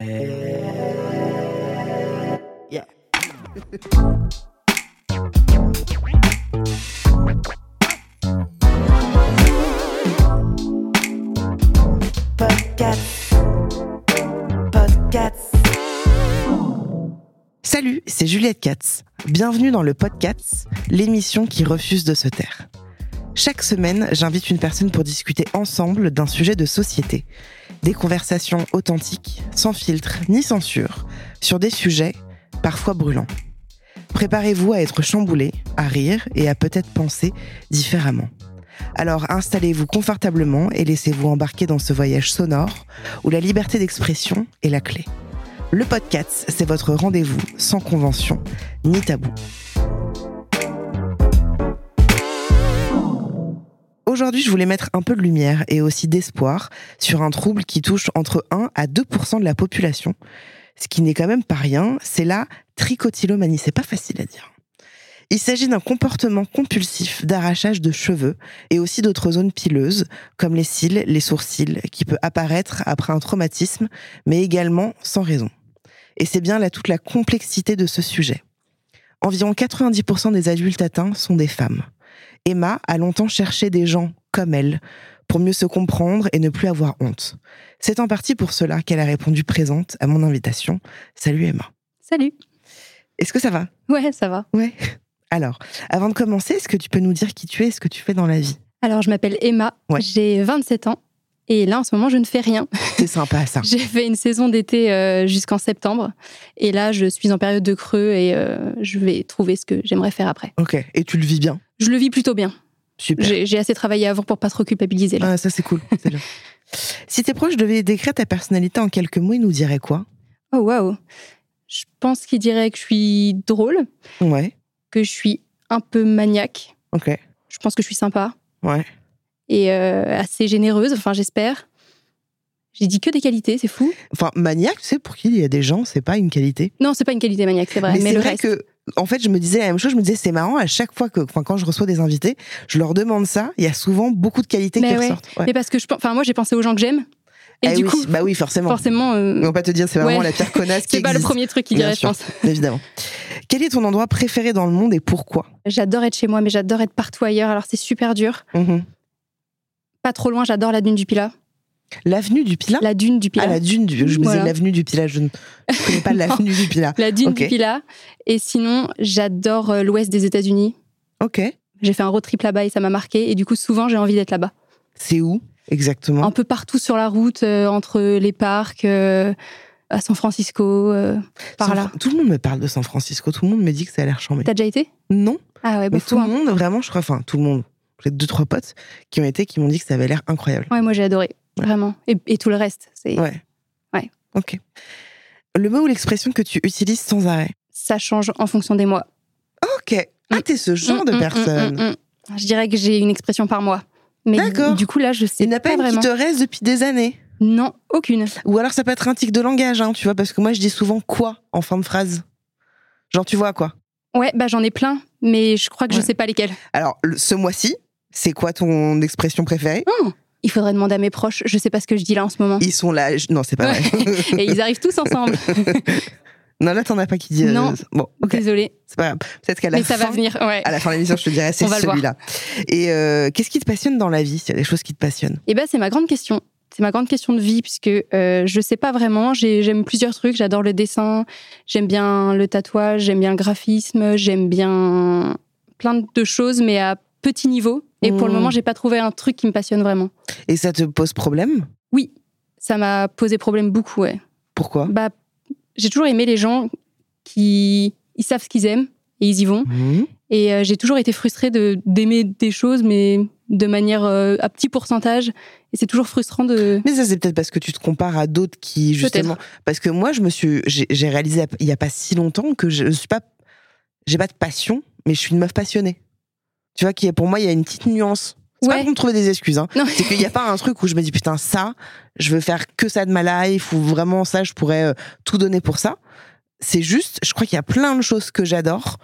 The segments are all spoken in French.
Yeah. Podcast. Podcast. Salut, c'est Juliette Katz. Bienvenue dans le Podcast, l'émission qui refuse de se taire. Chaque semaine, j'invite une personne pour discuter ensemble d'un sujet de société. Des conversations authentiques, sans filtre ni censure, sur des sujets parfois brûlants. Préparez-vous à être chamboulé, à rire et à peut-être penser différemment. Alors installez-vous confortablement et laissez-vous embarquer dans ce voyage sonore où la liberté d'expression est la clé. Le podcast, c'est votre rendez-vous sans convention ni tabou. Aujourd'hui, je voulais mettre un peu de lumière et aussi d'espoir sur un trouble qui touche entre 1 à 2% de la population, ce qui n'est quand même pas rien, c'est la trichotillomanie. C'est pas facile à dire. Il s'agit d'un comportement compulsif d'arrachage de cheveux et aussi d'autres zones pileuses, comme les cils, les sourcils, qui peut apparaître après un traumatisme, mais également sans raison. Et c'est bien là toute la complexité de ce sujet. Environ 90% des adultes atteints sont des femmes. Emma a longtemps cherché des gens comme elle, pour mieux se comprendre et ne plus avoir honte. C'est en partie pour cela qu'elle a répondu présente à mon invitation. Salut Emma. Salut. Est-ce que ça va? Ouais, ça va. Ouais. Alors, avant de commencer, est-ce que tu peux nous dire qui tu es et ce que tu fais dans la vie? Alors, je m'appelle Emma, Ouais. j'ai 27 ans. Et là, en ce moment, je ne fais rien. C'est sympa ça. J'ai fait une saison d'été euh, jusqu'en septembre. Et là, je suis en période de creux et euh, je vais trouver ce que j'aimerais faire après. Ok. Et tu le vis bien? Je le vis plutôt bien. Super. J'ai assez travaillé avant pour pas trop culpabiliser. Là. Ah, ça c'est cool. Bien. Si tes proches devaient décrire ta personnalité en quelques mots, ils nous diraient quoi? Oh, waouh. Je pense qu'il dirait que je suis drôle, Ouais. que je suis un peu maniaque. Ok. Je pense que je suis sympa Ouais. Et euh, assez généreuse, enfin, j'espère. J'ai dit que des qualités, c'est fou. Enfin, maniaque, tu sais, pour qui il y a des gens, c'est pas une qualité. Non, c'est pas une qualité maniaque, c'est vrai. mais mais c'est le vrai reste. que, en fait, je me disais la même chose. Je me disais, c'est marrant, à chaque fois que, enfin, quand je reçois des invités, je leur demande ça. Il y a souvent beaucoup de qualités Mais qui ouais. ressortent. Ouais. Mais parce que je enfin moi j'ai pensé aux gens que j'aime et Eh du oui, coup bah oui, forcément. forcément euh, On va pas te dire, c'est vraiment Ouais. la pire connasse qui c'est pas le premier truc qu'il dirait je pense. Évidemment. Quel est ton endroit préféré dans le monde et pourquoi? J'adore être chez moi mais j'adore être partout ailleurs alors c'est super dur. Mhm. Pas trop loin j'adore la dune du Pilat. L'avenue du Pilat? La dune du Pilat. Ah, la dune du. Je me disais l'avenue du Pilat. Je ne je connais pas l'avenue du Pilat. La dune du Pilat. Et sinon j'adore euh, l'ouest des États-Unis. Ok. J'ai fait un road trip là-bas et ça m'a marqué et du coup souvent j'ai envie d'être là-bas. C'est où exactement? Un peu partout sur la route euh, entre les parcs euh, à San Francisco euh, par San là. Tout le monde me parle de San Francisco. Tout le monde me dit que ça a l'air charmé. T'as déjà été? Non, Ah ouais, bah mais tout le monde, vraiment, je crois, enfin, tout le monde. J'ai deux, trois potes qui ont été, qui m'ont dit que ça avait l'air incroyable. Ouais, moi j'ai adoré, Ouais. vraiment. Et, et tout le reste, c'est Ouais. Ouais. Ok. Le mot ou l'expression que tu utilises sans arrêt? Ça change en fonction des mois. Ok. Ah, t'es ce genre Mm, de mm, personne. mm, mm, mm. Je dirais que j'ai une expression par mois. Mais D'accord. du coup, là, je sais Il n'y en a pas, pas une vraiment. qui te reste depuis des années? Non, aucune. Ou alors ça peut être un tic de langage, hein, tu vois, parce que moi je dis souvent quoi en fin de phrase. Genre, tu vois quoi? Ouais, bah j'en ai plein, mais je crois que Ouais. je sais pas lesquels. Alors, ce mois-ci, c'est quoi ton expression préférée? Il faudrait demander à mes proches. Je sais pas ce que je dis là en ce moment. Ils sont là. je- Non, c'est pas Ouais. vrai. Et ils arrivent tous ensemble. non, là, t'en as pas qui dit. euh, Non. Bon, ok. Désolée. C'est pas grave. Peut-être qu'à la Mais ça fin. va venir. Ouais. À la fin de l'émission, je te dirai, c'est celui-là. Et euh, qu'est-ce qui te passionne dans la vie? S'il y a des choses qui te passionnent. Et ben c'est ma grande question. C'est ma grande question de vie puisque euh, je sais pas vraiment. J'ai- J'aime plusieurs trucs. J'adore le dessin. J'aime bien le tatouage. J'aime bien le graphisme. J'aime bien plein de choses, mais à petit niveau. Et pour le Mmh. moment, j'ai pas trouvé un truc qui me passionne vraiment. Et ça te pose problème? Oui, ça m'a posé problème beaucoup. Ouais. Pourquoi? Bah, j'ai toujours aimé les gens qui ils savent ce qu'ils aiment et ils y vont. Mhm. Et euh, j'ai toujours été frustrée de d'aimer des choses, mais de manière euh, à petit pourcentage. Et c'est toujours frustrant de. Mais ça, c'est peut-être parce que tu te compares à d'autres qui, justement. Parce que moi, je me suis. J'ai réalisé il y a pas si longtemps que je, ne suis pas. J'ai pas de passion, mais je suis une meuf passionnée. Tu vois, qui pour moi, il y a une petite nuance. C'est pas pour me trouver des excuses. Hein. C'est qu'il n'y a pas un truc où je me dis putain, ça, je veux faire que ça de ma life, ou vraiment ça, je pourrais euh, tout donner pour ça. C'est juste, je crois qu'il y a plein de choses que j'adore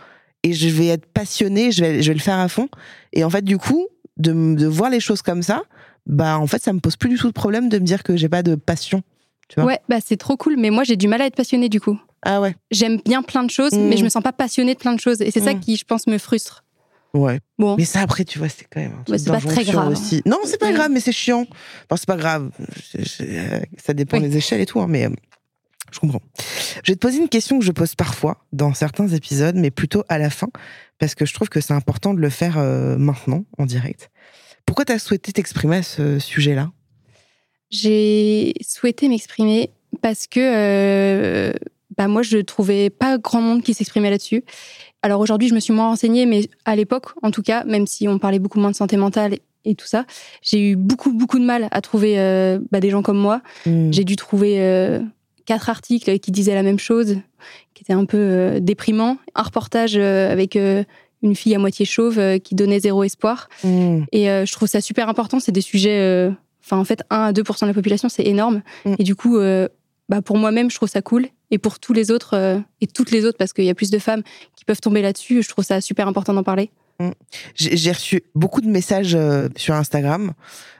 et je vais être passionnée, je vais, je vais le faire à fond. Et en fait, du coup, de, de voir les choses comme ça, bah en fait, ça me pose plus du tout de problème de me dire que j'ai pas de passion. Tu vois ouais, bah c'est trop cool, mais moi j'ai du mal à être passionnée du coup. Ah ouais. J'aime bien plein de choses, mais je me sens pas passionnée de plein de choses. Et c'est ça mm. qui, je pense, me frustre. Ouais. Bon. Mais ça, après, tu vois, c'est quand même un c'est pas très grave. Aussi. Non, c'est pas grave, mais c'est chiant. Enfin, c'est pas grave. ça dépend des échelles et tout, hein, mais euh, je comprends. Je vais te poser une question que je pose parfois dans certains épisodes, mais plutôt à la fin, parce que je trouve que c'est important de le faire euh, maintenant, en direct. Pourquoi tu as souhaité t'exprimer à ce sujet-là? J'ai souhaité m'exprimer parce que euh, bah moi, je trouvais pas grand monde qui s'exprimait là-dessus. Alors aujourd'hui, je me suis moins renseignée, mais à l'époque, en tout cas, même si on parlait beaucoup moins de santé mentale et tout ça, j'ai eu beaucoup, beaucoup de mal à trouver euh, bah, des gens comme moi. Hmm. J'ai dû trouver quatre articles qui disaient la même chose, qui étaient un peu euh, déprimants. Un reportage euh, avec euh, une fille à moitié chauve qui donnait zéro espoir. Mm. Et je trouve ça super important. C'est des sujets. Enfin, en fait, 1 à 2 de la population, c'est énorme. Mm. Et du coup, bah, pour moi-même, je trouve ça cool. Et pour tous les autres, et toutes les autres, parce qu'il y a plus de femmes qui peuvent tomber là-dessus, je trouve ça super important d'en parler. Mm. J'ai reçu beaucoup de messages sur Instagram,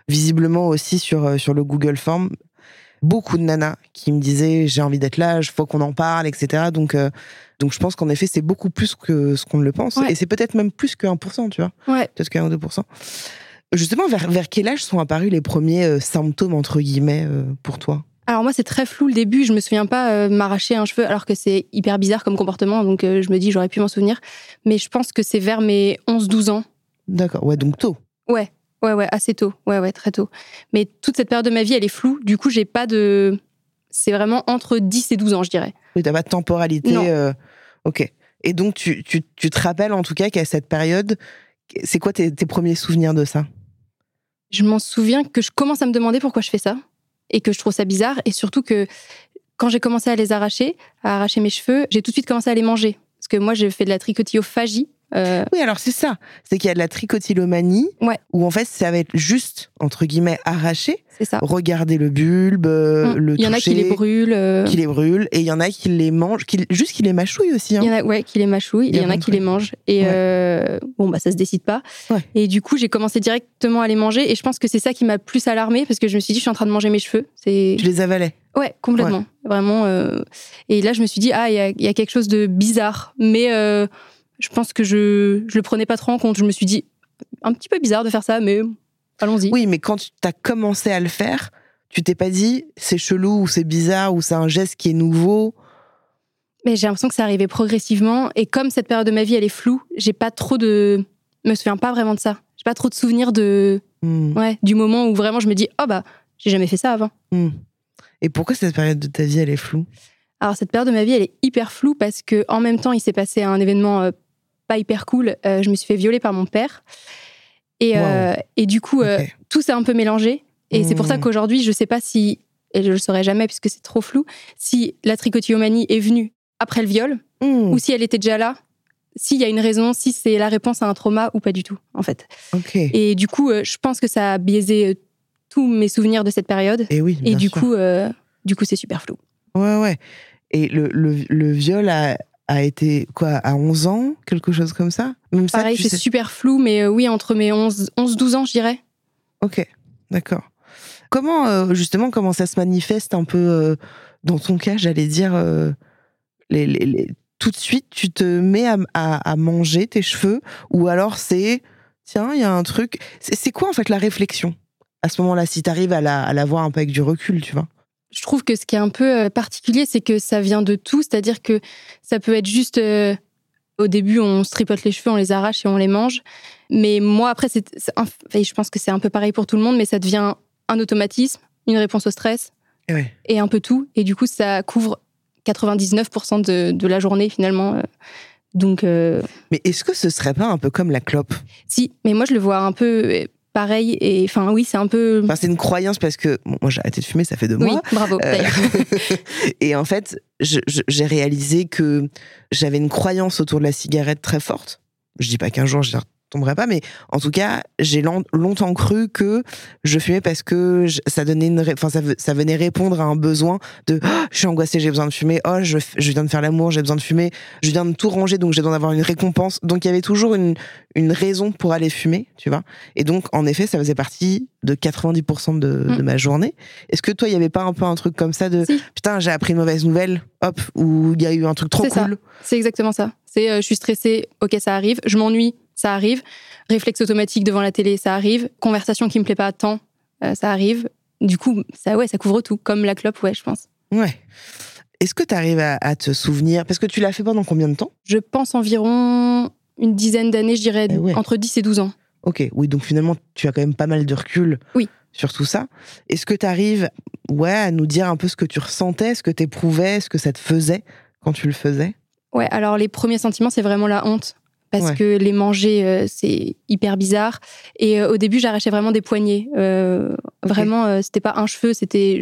visiblement aussi sur, sur le Google Form, beaucoup de nanas qui me disaient j'ai envie d'être là, il faut qu'on en parle, etc. Donc, euh, donc je pense qu'en effet, c'est beaucoup plus que ce qu'on ne le pense. Et c'est peut-être même plus que 1%, tu vois. Ouais. Peut-être que 1 ou 2%. Justement, vers, vers quel âge sont apparus les premiers euh, symptômes, entre guillemets, euh, pour toi? Alors moi c'est très flou le début, je me souviens pas m'arracher un cheveu alors que c'est hyper bizarre comme comportement donc je me dis j'aurais pu m'en souvenir mais je pense que c'est vers mes 11-12 ans. D'accord, ouais donc tôt. Ouais, Ouais, ouais, assez tôt. Ouais, ouais, très tôt. Mais toute cette période de ma vie, elle est floue. Du coup, j'ai pas de. C'est vraiment entre 10 et 12 ans, je dirais. Oui, t'as pas de temporalité. Euh, ok. Et donc, tu, tu, tu, te rappelles en tout cas qu'à cette période, c'est quoi tes, tes, premiers souvenirs de ça? Je m'en souviens que je commence à me demander pourquoi je fais ça et que je trouve ça bizarre. Et surtout que quand j'ai commencé à les arracher, à arracher mes cheveux, j'ai tout de suite commencé à les manger. Parce que moi, j'ai fait de la tricotillophagie, euh, oui, alors c'est ça. C'est qu'il y a de la tricotylomanie, ouais. où en fait, ça va être juste, entre guillemets, arraché. C'est ça. Regarder le bulbe, euh, mm. le Il y en a qui les brûlent. Euh. Qui les brûlent, et il y en a qui les mangent, qui, juste qui les mâchouillent aussi. Hein. Il y en a, ouais, qui les mâchouillent, et il y, en a qui les mangent. Et bon, bah, ça se décide pas. Et du coup, j'ai commencé directement à les manger, et je pense que c'est ça qui m'a plus alarmée, parce que je me suis dit, je suis en train de manger mes cheveux. Tu les avalais? Ouais, complètement. Vraiment. Et là, je me suis dit, ah, il y, y, a quelque chose de bizarre. Mais je pense que je je le prenais pas trop en compte. Je me suis dit un petit peu bizarre de faire ça, mais allons-y. Oui, mais quand tu as commencé à le faire, tu t'es pas dit c'est chelou ou c'est bizarre ou c'est un geste qui est nouveau. Mais j'ai l'impression que ça arrivait progressivement et comme cette période de ma vie elle est floue, j'ai pas trop de me souviens pas vraiment de ça. J'ai pas trop de souvenirs de hmm. ouais, du moment où vraiment je me dis oh bah j'ai jamais fait ça avant. Hmm. Et pourquoi cette période de ta vie elle est floue? Alors cette période de ma vie elle est hyper floue parce que en même temps il s'est passé un événement euh, pas hyper cool. Euh, je me suis fait violer par mon père. Et, euh, et du coup, euh, tout s'est un peu mélangé. Et c'est pour ça mmh. qu'aujourd'hui, je sais pas si, et je le saurai jamais puisque c'est trop flou, si la tricotillomanie est venue après le viol mmh. ou si elle était déjà là, s'il y a une raison, si c'est la réponse à un trauma ou pas du tout, en fait. Et du coup, je pense que ça a biaisé tous mes souvenirs de cette période. Et oui. Et du coup, du coup, c'est super flou. Ouais, ouais. Et le, le, le viol a, a été quoi à 11 ans, quelque chose comme ça? Même Pareil, c'est super flou, mais euh, oui, entre mes 11-12 ans, je dirais. Ok, d'accord. Comment, euh, justement, comment ça se manifeste un peu euh, dans ton cas, j'allais dire, les, les, tout de suite, tu te mets à, à, manger tes cheveux ou alors c'est, tiens, il y a un truc. C'est quoi en fait la réflexion à ce moment-là, si tu arrives à la, à la voir un peu avec du recul, tu vois? Je trouve que ce qui est un peu euh, particulier, c'est que ça vient de tout. C'est-à-dire que ça peut être juste. Euh, au début, on se tripote les cheveux, on les arrache et on les mange. Mais moi, après, c'est, je pense que c'est un peu pareil pour tout le monde, mais ça devient un automatisme, une réponse au stress et un peu tout. Et du coup, ça couvre 99% de, de, la journée finalement. Euh, Donc, euh, Mais est-ce que ce serait pas un peu comme la clope? Si, mais moi je le vois un peu pareil. Et enfin, oui, c'est un peu. Enfin, c'est une croyance parce que bon, moi j'ai arrêté de fumer, ça fait deux oui, mois. bravo. Euh, et en fait, j'ai réalisé que j'avais une croyance autour de la cigarette très forte. Je dis pas qu'un jour je n'y retomberai pas, mais en tout cas, j'ai long- longtemps cru que je fumais parce que je- ça donnait une, enfin ça, ve- ça venait répondre à un besoin de Ah, je suis angoissée, j'ai besoin de fumer. Oh, je, viens de faire l'amour, j'ai besoin de fumer. Je viens de tout ranger, donc j'ai besoin d'avoir une récompense. Donc il y avait toujours une, une raison pour aller fumer, tu vois. Et donc en effet, ça faisait partie de 90% de, de ma journée. Est-ce que toi, il y avait pas un peu un truc comme ça de Si. putain, j'ai appris une mauvaise nouvelle, hop, ou il y a eu un truc trop cool? C'est exactement ça. C'est euh, je suis stressée, ok, ça arrive. Je m'ennuie, ça arrive. Réflexe automatique devant la télé, ça arrive. Conversation qui me plaît pas tant, euh, ça arrive. Du coup, ça, ouais, ça couvre tout. Comme la clope, ouais, je pense. Ouais. Est-ce que tu arrives à, à te souvenir Parce que tu l'as fait pendant combien de temps? Je pense environ une dizaine d'années, je dirais Eh ouais. entre 10 et 12 ans. Ok, oui, donc finalement, tu as quand même pas mal de recul Oui. sur tout ça. Est-ce que tu arrives ouais, à nous dire un peu ce que tu ressentais, ce que tu éprouvais, ce que ça te faisait quand tu le faisais? Ouais, alors les premiers sentiments, c'est vraiment la honte. Parce Ouais. que les manger, euh, c'est hyper bizarre. Et euh, au début, j'arrachais vraiment des poignets. Euh, Vraiment, c'était pas un cheveu, c'était.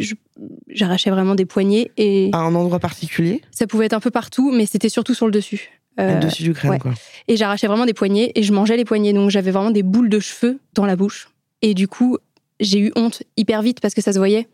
J'arrachais vraiment des poignets. Et À un endroit particulier? ça pouvait être un peu partout, mais c'était surtout sur le dessus. Le dessus du crâne, ouais. quoi. Et j'arrachais vraiment des poignets et je mangeais les poignets. Donc j'avais vraiment des boules de cheveux dans la bouche. Et du coup, j'ai eu honte hyper vite parce que ça se voyait.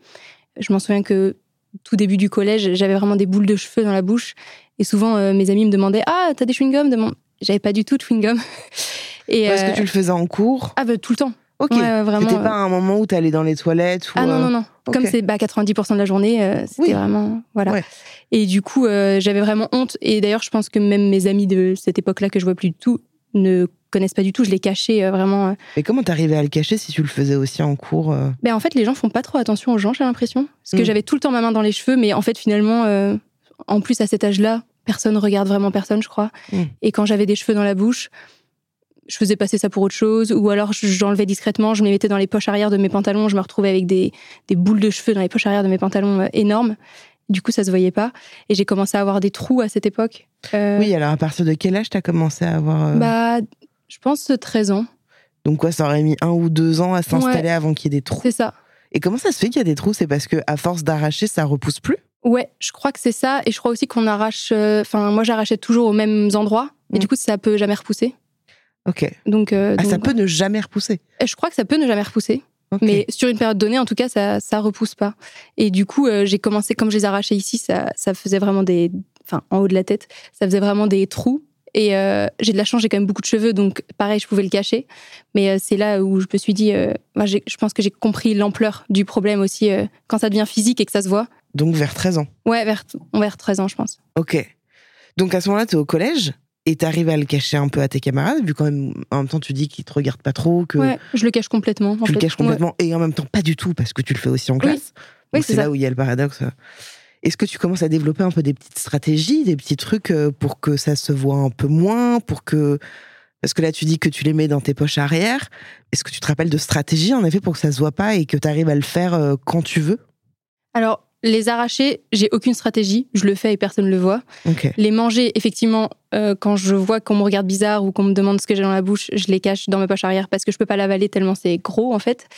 Je m'en souviens que tout début du collège, j'avais vraiment des boules de cheveux dans la bouche. Et souvent, euh, mes amis me demandaient Ah, t'as des chewing-gums J'avais pas du tout de chewing-gum. Et, Est-ce euh, que tu le faisais en cours Ah, bah, tout le temps. Ok. Ouais, vraiment. C'était euh, pas un moment où t'allais dans les toilettes ou, Ah non, euh, non, non. ok. Comme c'est bah, 90% de la journée, euh, c'était Oui. vraiment. Voilà. Ouais. Et du coup, euh, j'avais vraiment honte. Et d'ailleurs, je pense que même mes amis de cette époque-là que je vois plus du tout ne connaissent pas du tout. Je cachais euh, vraiment. euh. Mais comment t'arrivais à le cacher si tu le faisais aussi en cours euh? Ben, en fait, les gens font pas trop attention aux gens, j'ai l'impression. Parce que Mm. j'avais tout le temps ma main dans les cheveux, mais en fait, finalement, euh, en plus, à cet âge-là, personne regarde vraiment personne, je crois. Mm. Et quand j'avais des cheveux dans la bouche, je faisais passer ça pour autre chose, ou alors je- j'enlevais discrètement, je me les mettais dans les poches arrière de mes pantalons, je me retrouvais avec des, des boules de cheveux dans les poches arrière de mes pantalons euh, énormes. Du coup, ça se voyait pas. Et j'ai commencé à avoir des trous à cette époque. Euh, Oui, alors à partir de quel âge t'as commencé à avoir. euh, Bah, je pense 13 ans. Donc quoi, ça aurait mis un ou deux ans à s'installer Ouais. avant qu'il y ait des trous. C'est ça. Et comment ça se fait qu'il y a des trous? C'est parce que à force d'arracher, ça repousse plus? Ouais, je crois que c'est ça. Et je crois aussi qu'on arrache. euh, Enfin, moi, j'arrachais toujours aux mêmes endroits. Et Mm. du coup, ça peut jamais repousser. Ok. Donc, euh, Ah, ça donc, peut ne jamais repousser. je crois que ça peut ne jamais repousser. Mais sur une période donnée, en tout cas, ça, ça repousse pas. Et du coup, euh, j'ai commencé, comme je les arrachais ici, ça, ça faisait vraiment des. Enfin, en haut de la tête, ça faisait vraiment des trous. Et euh, j'ai de la chance, j'ai quand même beaucoup de cheveux, donc pareil, je pouvais le cacher. Mais euh, c'est là où je me suis dit, euh, je pense que j'ai compris l'ampleur du problème aussi euh, quand ça devient physique et que ça se voit. Donc vers 13 ans. Ouais, vers, vers 13 ans, je pense. Ok. Donc à ce moment-là, t'es au collège et t'arrives à le cacher un peu à tes camarades, vu quand même, en même temps, tu dis qu'ils te regardent pas trop, que Ouais, je le cache complètement. en tu le caches complètement, et en même temps, pas du tout, parce que tu le fais aussi en classe. Oui, c'est là ça. où il y a le paradoxe. Est-ce que tu commences à développer un peu des petites stratégies, des petits trucs euh, pour que ça se voit un peu moins, pour que parce que là tu dis que tu les mets dans tes poches arrière. Est-ce que tu te rappelles de stratégies en effet pour que ça se voit pas et que tu arrives à le faire euh, quand tu veux? Alors, les arracher, j'ai aucune stratégie. Je le fais et personne ne le voit. Les manger, effectivement, euh, quand je vois qu'on me regarde bizarre ou qu'on me demande ce que j'ai dans la bouche, je les cache dans ma poche arrière parce que je peux pas l'avaler tellement c'est gros, en fait.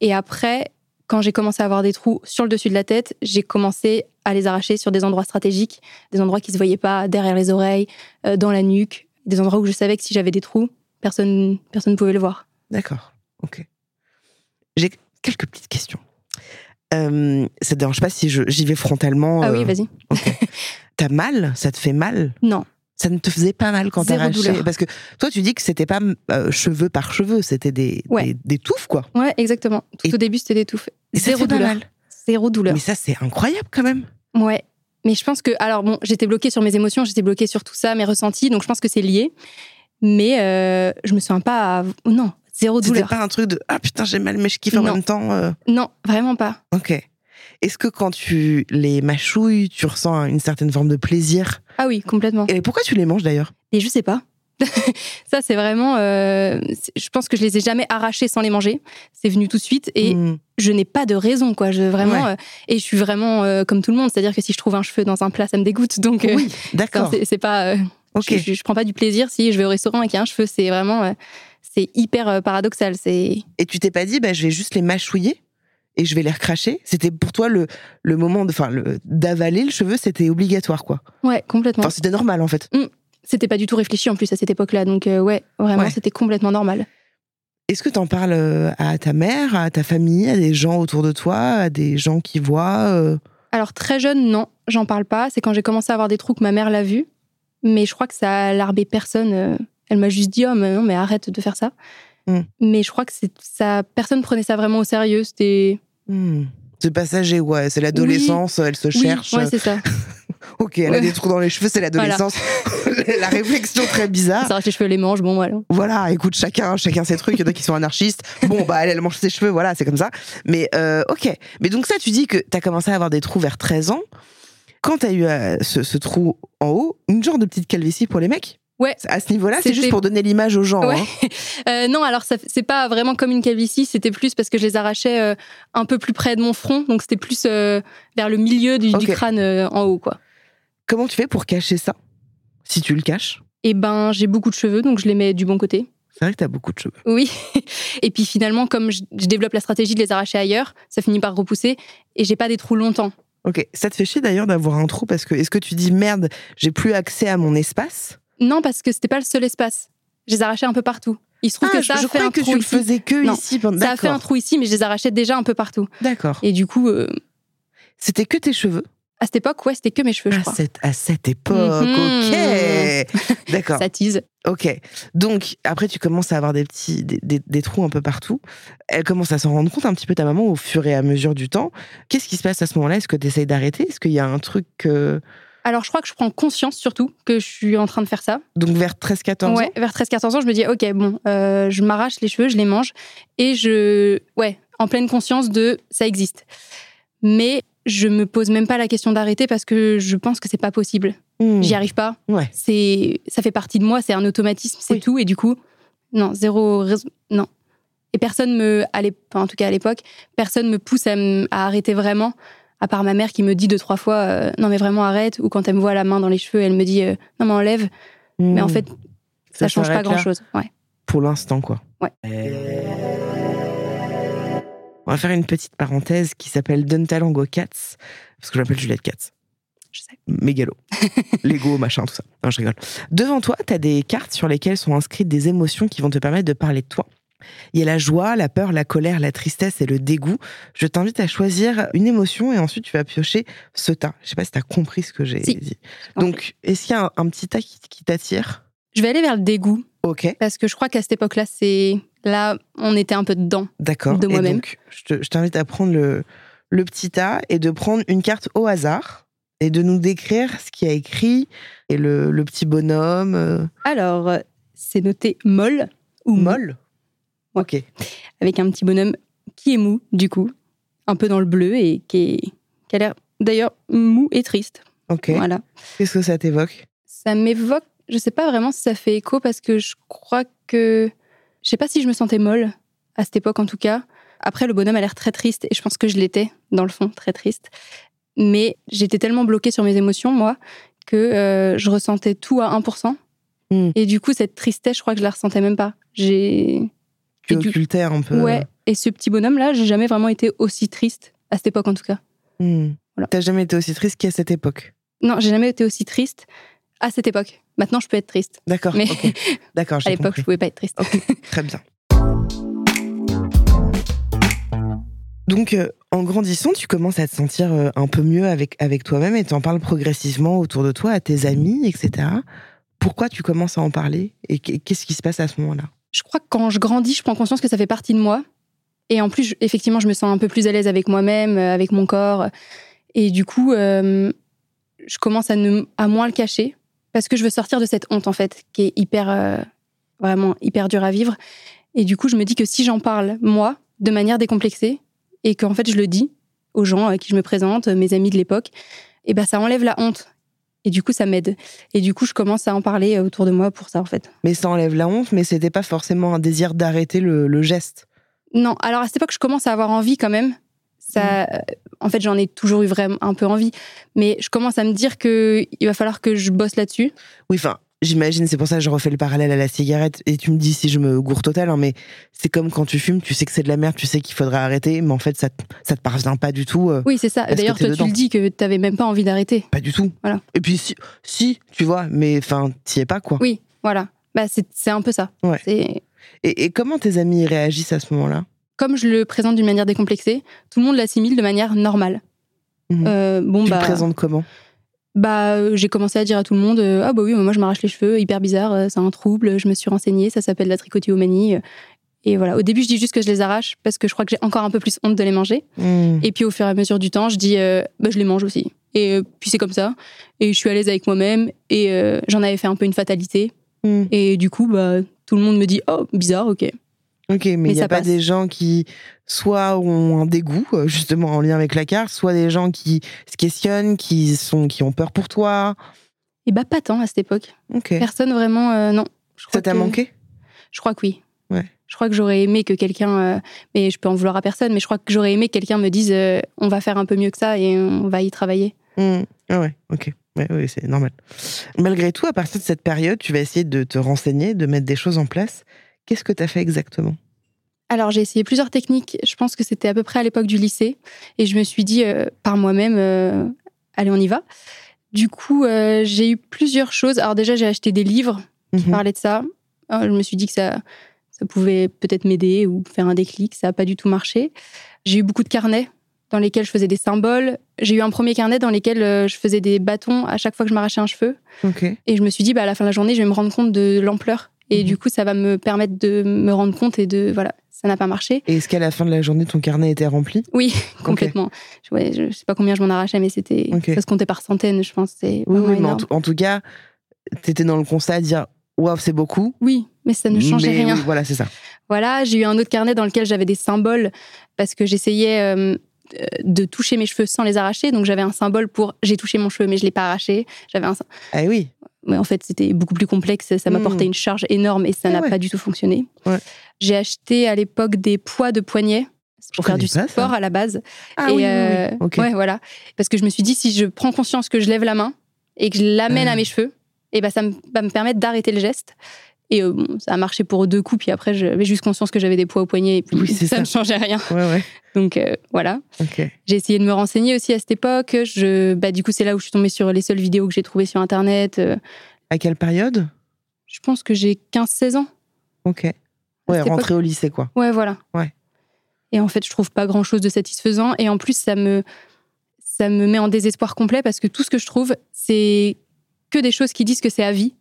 Et après, quand j'ai commencé à avoir des trous sur le dessus de la tête, j'ai commencé à les arracher sur des endroits stratégiques, des endroits qui se voyaient pas derrière les oreilles, euh, dans la nuque, des endroits où je savais que si j'avais des trous, personne personne ne pouvait le voir. D'accord. Ok. J'ai quelques petites questions. Euh, ça te dérange pas si j'y vais frontalement Ah euh, oui, vas-y. T'as mal? Ça te fait mal? Non. Ça ne te faisait pas mal quand t'arrachais? Parce que toi, tu dis que c'était pas euh, cheveux par cheveux, c'était des, Ouais. des, des touffes, quoi. Ouais, exactement. Tout Et- au début, c'était des touffes. Et ça Zéro pas douleur. mal? Zéro douleur. Mais ça, c'est incroyable quand même. Ouais. Mais je pense que, alors bon, j'étais bloquée sur mes émotions, j'étais bloquée sur tout ça, mes ressentis, donc je pense que c'est lié. Mais euh, je me souviens pas. À... Non, zéro C'était pas un truc de ah putain j'ai mal mais je kiffe en Non. même temps. euh. Non, vraiment pas. Ok. Est-ce que quand tu les mâchouilles, tu ressens une certaine forme de plaisir? Ah oui, complètement. Et pourquoi tu les manges d'ailleurs? Et je sais pas. ça, c'est vraiment. euh, je pense que je les ai jamais arrachés sans les manger. C'est venu tout de suite et Hmm. je n'ai pas de raison, quoi. Je vraiment. Ouais. euh, et je suis vraiment euh, comme tout le monde, c'est-à-dire que si je trouve un cheveu dans un plat, ça me dégoûte. Donc, Oui, d'accord. c'est pas. euh, Ok. Je, je, je prends pas du plaisir si je vais au restaurant et qu'il y a un cheveu. C'est vraiment, c'est hyper euh, paradoxal. C'est Et tu t'es pas dit, bah, je vais juste les mâchouiller et je vais les recracher C'était pour toi le, le moment de- enfin, le- d'avaler le cheveu, c'était obligatoire, quoi. ouais, complètement. Enfin, c'était normal, en fait. C'était pas du tout réfléchi en plus à cette époque-là. Donc euh, ouais, vraiment, Ouais. c'était complètement normal. Est-ce que tu en parles euh, à ta mère, à ta famille, à des gens autour de toi, à des gens qui voient euh, Alors très jeune, non, j'en parle pas. C'est quand j'ai commencé à avoir des trous que ma mère l'a vu. Mais je crois que ça a alarmé personne. euh, Elle m'a juste dit oh mais non mais arrête de faire ça. Hmm. Mais je crois que ça. Personne prenait ça vraiment au sérieux. C'était hmm, C'est passager, ouais. C'est l'adolescence, elle se oui, cherche. ouais c'est ça. ok, elle a des trous dans les cheveux, c'est l'adolescence. La réflexion très bizarre. Ça les cheveux, les manches, bon voilà. Voilà, écoute, chacun, chacun ses trucs. Il y en a qui sont anarchistes. Bon, bah, elle, elle mange ses cheveux, voilà, c'est comme ça. Mais, euh, ok. Mais donc, ça, tu dis que t'as commencé à avoir des trous vers 13 ans. Quand t'as eu euh, ce, ce trou en haut, une genre de petite calvitie pour les mecs? Ouais. À ce niveau-là, c'est juste pour donner l'image aux gens. Ouais. hein. Euh, non, alors c'est pas vraiment comme une calvitie, c'était plus parce que je les arrachais euh, un peu plus près de mon front, donc c'était plus euh, vers le milieu du, crâne en haut, quoi. Comment tu fais pour cacher ça Si tu le caches? Et ben, j'ai beaucoup de cheveux, donc je les mets du bon côté. C'est vrai que t'as beaucoup de cheveux. Oui. Et puis finalement, comme je, je développe la stratégie de les arracher ailleurs, ça finit par repousser et j'ai pas des trous longtemps. Ok. Ça te fait chier d'ailleurs d'avoir un trou parce que est-ce que tu dis merde, j'ai plus accès à mon espace? Non, parce que c'était pas le seul espace. Je les arrachais un peu partout. Il se trouve Ah, que ça je, a je fait un que trou tu le ici. faisais que Non. ici. Ça a fait un trou ici, mais je les arrachais déjà un peu partout. D'accord. Et du coup, euh, C'était que tes cheveux à cette époque, ouais, c'était que mes cheveux, je à crois. cette, à cette époque, Mhm. ok. D'accord. Ça tease. Ok. Donc, après, tu commences à avoir des petits, des, des- des trous un peu partout. Elle commence à s'en rendre compte un petit peu, ta maman, au fur et à mesure du temps. Qu'est-ce qui se passe à ce moment-là? Est-ce que tu essayes d'arrêter? Est-ce qu'il y a un truc. que- Alors, je crois que je prends conscience surtout que je suis en train de faire ça. Donc, vers 13-14 Ouais, ans vers 13-14 ans, je me dis, ok, bon, euh, je m'arrache les cheveux, je les mange, et je, ouais, en pleine conscience de ça existe. Mais je me pose même pas la question d'arrêter parce que je pense que c'est pas possible. Hmm. J'y arrive pas. Ouais. C'est, ça fait partie de moi, c'est un automatisme, c'est Oui. tout, et du coup, non, zéro raison, non. Et personne me, à enfin, en tout cas à l'époque, personne me pousse à arrêter vraiment, à part ma mère qui me dit deux trois fois, euh, non mais vraiment arrête, ou quand elle me voit la main dans les cheveux, elle me dit, euh, non mais enlève. Mais en Hmm. fait, ça, change pas là grand chose. Ouais. Pour l'instant, quoi. Ouais. On va faire une petite parenthèse qui s'appelle Duntalango Cats, parce que je m'appelle Juliette Cats. Je sais. Mégalo. Lego, machin, tout ça. Non, je rigole. Devant toi, tu as des cartes sur lesquelles sont inscrites des émotions qui vont te permettre de parler de toi. Il y a la joie, la peur, la colère, la tristesse et le dégoût. Je t'invite à choisir une émotion et ensuite tu vas piocher ce tas. Je sais pas si tu as compris ce que j'ai Si. dit. Donc, est-ce qu'il y a un, un petit tas qui, qui t'attire? Je vais aller vers le dégoût Ok, parce que je crois qu'à cette époque-là, c'est là, on était un peu dedans. d'accord. De moi-même. donc, je te- je t'invite à prendre le, le petit tas et de prendre une carte au hasard et de nous décrire ce qu'il y a écrit et le, le petit bonhomme. euh, Alors, euh, c'est noté molle ou molle? Ok. avec un petit bonhomme qui est mou du coup, un peu dans le bleu et qui, est, qui a l'air d'ailleurs mou et triste. Ok. Voilà. Qu'est-ce que ça t'évoque? Ça m'évoque, je sais pas vraiment si ça fait écho parce que je crois que, je sais pas si je me sentais molle à cette époque en tout cas. Après, le bonhomme a l'air très triste et je pense que je l'étais dans le fond, très triste. Mais j'étais tellement bloquée sur mes émotions, moi, que euh, je ressentais tout à 1%. Hmm. Et du coup, cette tristesse, je crois que je la ressentais même pas. J'ai. Du- un peu. Ouais. Et ce petit bonhomme-là, j'ai jamais vraiment été aussi triste, à cette époque en tout cas. Hmm. Voilà. T'as jamais été aussi triste qu'à cette époque? Non, j'ai jamais été aussi triste à cette époque. Maintenant, je peux être triste. D'accord. Mais ok. D'accord, à l'époque, je pouvais pas être triste. Très bien. Donc, euh, en grandissant, tu commences à te sentir euh, un peu mieux avec, avec toi-même et tu en parles progressivement autour de toi, à tes amis, etc. Pourquoi tu commences à en parler et qu- qu'est-ce qui se passe à ce moment-là? Je crois que quand je grandis, je prends conscience que ça fait partie de moi. Et en plus, effectivement, je me sens un peu plus à l'aise avec moi-même, euh, avec mon corps. Et du coup, euh, je commence à, moins le cacher parce que je veux sortir de cette honte, en fait, qui est hyper, euh, vraiment hyper dure à vivre. Et du coup, je me dis que si j'en parle, moi, de manière décomplexée, et qu'en fait, je le dis aux gens à qui je me présente, mes amis de l'époque, et ben ça enlève la honte. Et du coup, ça m'aide. Et du coup, je commence à en parler autour de moi pour ça, en fait. Mais ça enlève la honte, mais c'était pas forcément un désir d'arrêter le, le geste. Non, alors à cette époque, je commence à avoir envie quand même. Ça, euh, en fait, j'en ai toujours eu vraiment un peu envie, mais je commence à me dire que il va falloir que je bosse là-dessus. Oui, enfin, j'imagine, c'est pour ça que je refais le parallèle à la cigarette, et tu me dis si je me gourre total, hein, mais c'est comme quand tu fumes, tu sais que c'est de la merde, tu sais qu'il faudrait arrêter, mais en fait, ça, ça te parvient pas du tout. euh, Oui, c'est ça. D'ailleurs, toi, tu le dis que t'avais même pas envie d'arrêter. Pas du tout. Voilà. Et puis, si, si tu vois, mais enfin, t'y es pas, quoi. Oui, voilà. Bah, c'est un peu ça. Ouais. Et, et comment tes amis réagissent à ce moment-là? Comme je le présente d'une manière décomplexée, tout le monde l'assimile de manière normale. Euh, bon Tu bah, le présentes comment? Bah, euh, j'ai commencé à dire à tout le monde, euh, ah bah oui, moi je m'arrache les cheveux, hyper bizarre, euh, c'est un trouble. Je me suis renseignée, ça s'appelle la trichotillomanie. euh, Et voilà. Au début, je dis juste que je les arrache parce que je crois que j'ai encore un peu plus honte de les manger. Hmm. Et puis au fur et à mesure du temps, je dis, euh, bah, je les mange aussi. Et euh, puis c'est comme ça. Et je suis à l'aise avec moi-même. Et euh, j'en avais fait un peu une fatalité. Hmm. Et du coup, bah, tout le monde me dit, oh, bizarre, ok. Ok, mais il n'y a pas passe. des gens qui soit ont un dégoût, euh, justement en lien avec la carte, soit des gens qui se questionnent, qui, sont, qui ont peur pour toi. Et bah, pas tant à cette époque. Ok. Personne vraiment, euh, non. Je crois Ça t'a que- manqué? Je crois que oui. Ouais. Je crois que j'aurais aimé que quelqu'un, euh, mais je peux en vouloir à personne, mais je crois que j'aurais aimé que quelqu'un me dise euh, on va faire un peu mieux que ça et on va y travailler. Hmm. Ah ouais, ok. Ouais, ouais, c'est normal. Malgré tout, à partir de cette période, tu vas essayer de te renseigner, de mettre des choses en place. Qu'est-ce que tu as fait exactement? Alors j'ai essayé plusieurs techniques, je pense que c'était à peu près à l'époque du lycée, et je me suis dit euh, par moi-même, euh, allez on y va. Du coup, euh, j'ai eu plusieurs choses. Alors déjà, j'ai acheté des livres qui Mhm. parlaient de ça. Alors, je me suis dit que ça, ça pouvait peut-être m'aider ou faire un déclic. Ça n'a pas du tout marché. J'ai eu beaucoup de carnets dans lesquels je faisais des symboles. J'ai eu un premier carnet dans lequel je faisais des bâtons à chaque fois que je m'arrachais un cheveu. Et je me suis dit, bah, à la fin de la journée, je vais me rendre compte de l'ampleur. Et Mhm. du coup, ça va me permettre de me rendre compte et de. Voilà, ça n'a pas marché. Et est-ce qu'à la fin de la journée, ton carnet était rempli? Oui, complètement. Je, ouais, je sais pas combien je m'en arrachais, mais c'était. Ok. Ça se comptait par centaines, je pense. Oui, mais en tout, en tout cas, tu étais dans le constat à dire Waouh, c'est beaucoup. Oui, mais ça ne changeait mais rien. oui, voilà, c'est ça. Voilà, j'ai eu un autre carnet dans lequel j'avais des symboles parce que j'essayais euh, euh, de toucher mes cheveux sans les arracher. Donc j'avais un symbole pour j'ai touché mon cheveu mais je l'ai pas arraché. J'avais un, Ah oui. Mais en fait c'était beaucoup plus complexe. Ça m'apportait une charge énorme et ça Ah n'a ouais. pas du tout fonctionné. Ouais. J'ai acheté à l'époque des poids de poignet pour faire du ça. sport à la base. Ah et oui, oui, oui. euh, Ok. ouais, voilà, parce que je me suis dit si je prends conscience que je lève la main et que je l'amène Ah. à mes cheveux, et ben ça me- va me permettre d'arrêter le geste. Et euh, bon, ça a marché pour deux coups, puis après j'avais juste conscience que j'avais des poids au poignet et puis Oui, ça ne changeait rien. Ouais, ouais. Donc euh, voilà. J'ai essayé de me renseigner aussi à cette époque. Je, bah, du coup, c'est là où je suis tombée sur les seules vidéos que j'ai trouvées sur Internet. Euh, À quelle période? Je pense que j'ai 15-16 ans. Ok. Ouais, rentrer au lycée, quoi. Ouais, voilà. Ouais. Et en fait, je trouve pas grand-chose de satisfaisant. Et en plus, ça me, ça me met en désespoir complet parce que tout ce que je trouve, c'est que des choses qui disent que c'est à vie,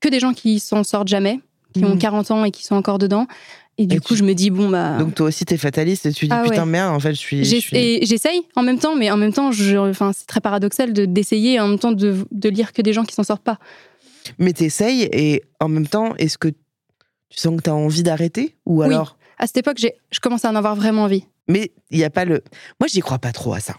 que des gens qui s'en sortent jamais, qui ont Mhm. 40 ans et qui sont encore dedans. Et du Et coup, tu- je me dis, bon, bah. Donc toi aussi, t'es fataliste et tu dis Ah putain, merde, en fait, je suis. je J'essaye en même temps, mais en même temps, je, enfin, c'est très paradoxal de- d'essayer et en même temps de, de lire que des gens qui s'en sortent pas. Mais t'essayes et en même temps, est-ce que tu sens que t'as envie d'arrêter Ou Oui. alors. À cette époque, j'ai- je commence à en avoir vraiment envie. Mais il n'y a pas le. Moi, j'y crois pas trop à ça.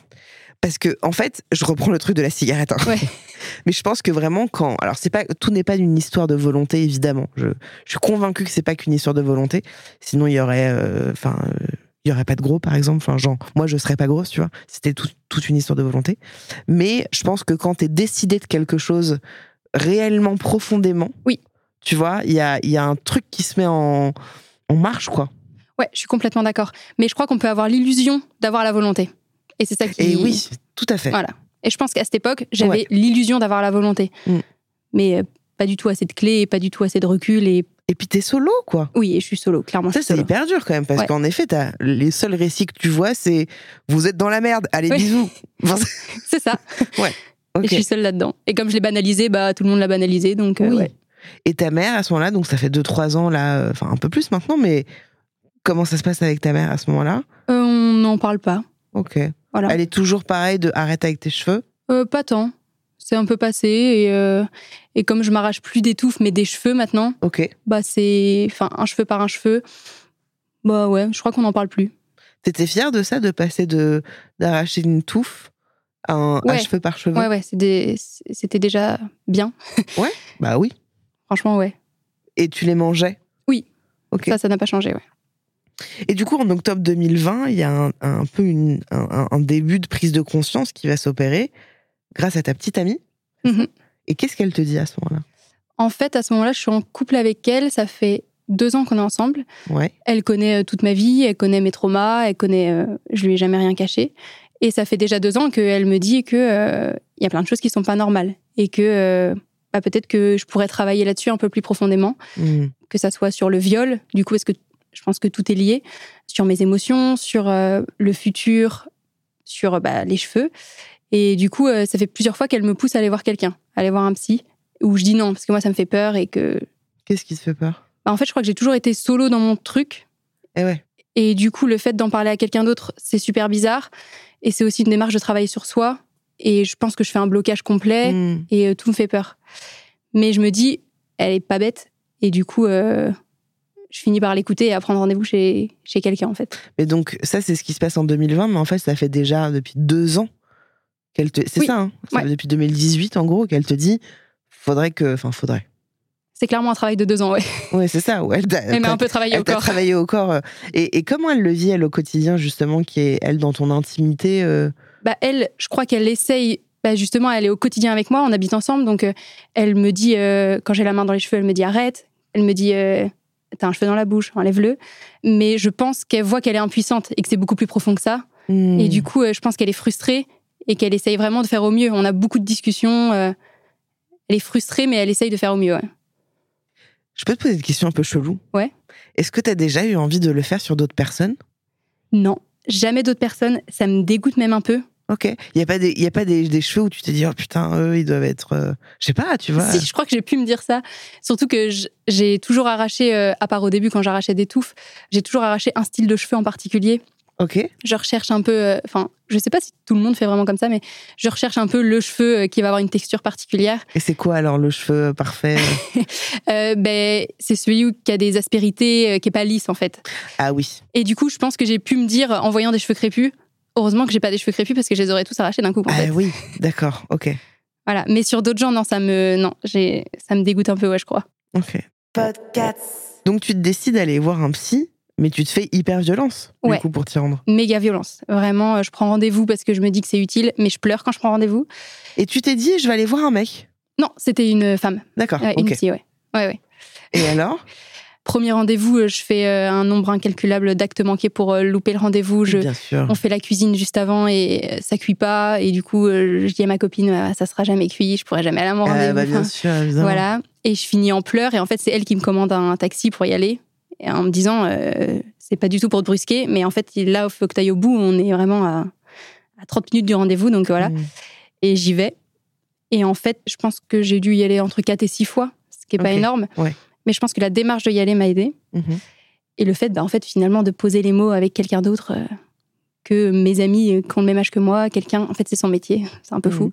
Parce que, en fait, je reprends le truc de la cigarette. hein. Ouais. Mais je pense que vraiment, quand. Alors, c'est pas tout n'est pas une histoire de volonté, évidemment. Je, je suis convaincue que c'est pas qu'une histoire de volonté. Sinon, il y aurait. euh, Enfin. euh, il y aurait pas de gros, par exemple. Enfin, genre, moi, je serais pas grosse, tu vois. C'était tout- toute une histoire de volonté. Mais je pense que quand t'es décidé de quelque chose réellement, profondément. Oui. Tu vois, il y a, il y a un truc qui se met en, en marche, quoi. Ouais, je suis complètement d'accord. Mais je crois qu'on peut avoir l'illusion d'avoir la volonté. Et c'est ça qui. Et oui, tout à fait. Voilà. Et je pense qu'à cette époque, j'avais Ouais. l'illusion d'avoir la volonté. Mm. Mais euh, pas du tout assez de clés, pas du tout assez de recul. Et Et puis t'es solo, quoi. oui, et je suis solo, clairement. Ça, c'est hyper dur quand même, parce Ouais. qu'en effet, t'as les seuls récits que tu vois, c'est vous êtes dans la merde, allez, Oui. bisous. C'est ça. ok. Et je suis seule là-dedans. Et comme je l'ai banalisé, bah, tout le monde l'a banalisé. Donc, euh, Oui. ouais. Et ta mère, à ce moment-là, donc ça fait 2-3 ans, là, euh, enfin un peu plus maintenant, mais comment ça se passe avec ta mère à ce moment-là? Euh, on n'en parle pas. Ok. Voilà. Elle est toujours pareille de arrête avec tes cheveux? Euh, pas tant. C'est un peu passé. Et, euh, et comme je m'arrache plus des touffes, mais des cheveux maintenant, Ok. bah, c'est. Enfin, un cheveu par un cheveu. Bah ouais, je crois qu'on n'en parle plus. T'étais fière de ça, de passer de d'arracher une touffe à un, un Ouais. cheveu par cheveu? Ouais, ouais, c'était déjà bien. Bah oui. Franchement, ouais. Et tu les mangeais? Oui. Ok. Ça, ça n'a pas changé, ouais. Et du coup, en octobre 2020, il y a un, un peu une- un, un début de prise de conscience qui va s'opérer grâce à ta petite amie. Mhm. Et qu'est-ce qu'elle te dit à ce moment-là? En fait, à ce moment-là, je suis en couple avec elle. Ça fait deux ans qu'on est ensemble. Ouais. Elle connaît euh, toute ma vie, elle connaît mes traumas, elle connaît. euh, je lui ai jamais rien caché. Et ça fait déjà deux ans qu'elle me dit que euh, il y a plein de choses qui sont pas normales et que euh, bah, peut-être que je pourrais travailler là-dessus un peu plus profondément, Hmm. que ça soit sur le viol. Du coup, est-ce que je pense que tout est lié sur mes émotions, sur euh, le futur, sur bah, les cheveux. Et du coup, euh, ça fait plusieurs fois qu'elle me pousse à aller voir quelqu'un, à aller voir un psy, où je dis non parce que moi ça me fait peur et que Qu'est-ce qui te fait peur? Bah, en fait, je crois que j'ai toujours été solo dans mon truc. Eh ouais. Et du coup, le fait d'en parler à quelqu'un d'autre, c'est super bizarre. Et c'est aussi une démarche de travailler sur soi. Et je pense que je fais un blocage complet Hmm. et euh, tout me fait peur. Mais je me dis, elle est pas bête. Et du coup, euh, je finis par l'écouter et à prendre rendez-vous chez, chez quelqu'un, en fait. Mais donc, ça, c'est ce qui se passe en 2020, mais en fait, ça fait déjà depuis deux ans qu'elle te. C'est Oui. ça, hein Ça Ouais. depuis 2018, en gros, qu'elle te dit faudrait que. Enfin, faudrait. C'est clairement un travail de deux ans, ouais. Ouais, c'est ça. Ouais, elle m'a un peu travaillé elle au corps. travaillé au corps. euh, Et, et comment elle le vit, elle, au quotidien, justement, qui est, elle, dans ton intimité euh, bah, elle, je crois qu'elle essaye. Bah, justement, elle est au quotidien avec moi, on habite ensemble, donc euh, elle me dit, euh, quand j'ai la main dans les cheveux, elle me dit arrête. Elle me dit, euh, t'as un cheveu dans la bouche, enlève-le. Mais je pense qu'elle voit qu'elle est impuissante et que c'est beaucoup plus profond que ça. hmm. Et du coup, euh, je pense qu'elle est frustrée et qu'elle essaye vraiment de faire au mieux. On a beaucoup de discussions. euh, elle est frustrée, mais elle essaye de faire au mieux. ouais. Je peux te poser une question un peu chelou Ouais. Est-ce que tu as déjà eu envie de le faire sur d'autres personnes? Non, jamais d'autres personnes. Ça me dégoûte même un peu. Ok. Il n'y a pas, des, y a pas des, des cheveux où tu te dis, oh putain, eux, ils doivent être. euh, Je sais pas, tu vois. Si, je crois que j'ai pu me dire ça. Surtout que j'ai toujours arraché, euh, à part au début quand j'arrachais des touffes, j'ai toujours arraché un style de cheveux en particulier. Ok. Je recherche un peu, euh, enfin, je sais pas si tout le monde fait vraiment comme ça, mais je recherche un peu le cheveu euh, qui va avoir une texture particulière. Et c'est quoi alors le cheveu parfait? Euh, ben, c'est celui où- qui a des aspérités, euh, qui est pas lisse en fait. Ah oui. Et du coup, je pense que j'ai pu me dire, en voyant des cheveux crépus, heureusement que j'ai pas des cheveux crépus parce que je les aurais tous arrachés d'un coup. En Ah fait. oui, d'accord, ok. Voilà. Mais sur d'autres gens, non, ça me, non, j'ai, ça me dégoûte un peu, ouais, je crois. Ok. Donc tu te décides d'aller voir un psy, mais tu te fais hyper violence, Ouais. du coup, pour t'y rendre. Méga violence. Vraiment, euh, je prends rendez-vous parce que je me dis que c'est utile, mais je pleure quand je prends rendez-vous. Et tu t'es dit, je vais aller voir un mec? Non, c'était une femme, D'accord, euh, une psy, ouais. Ouais, ouais. Et alors? Premier rendez-vous, euh, je fais euh, un nombre incalculable d'actes manqués pour euh, louper le rendez-vous. Je, Bien on fait la cuisine juste avant et ça cuit pas. Et du coup, je dis à ma copine, Ah, ça sera jamais cuit, je pourrai jamais aller à mon rendez-vous. bah, bien Enfin, sûr, évidemment. Voilà. Et je finis en pleurs. Et en fait, c'est elle qui me commande un taxi pour y aller. Et en me disant, euh, c'est pas du tout pour te brusquer. Mais en fait, là, il faut que ailles au bout. On est vraiment à, à 30 minutes du rendez-vous. Donc voilà. Mm. Et j'y vais. Et en fait, je pense que j'ai dû y aller entre 4 et 6 fois, ce qui est pas Ok. énorme. Ouais. Mais je pense que la démarche de y aller m'a aidé. Mhm. Et le fait, bah, en fait, finalement, de poser les mots avec quelqu'un d'autre euh, que mes amis euh, qui ont le même âge que moi, quelqu'un, en fait, c'est son métier. C'est un peu fou. Mhm.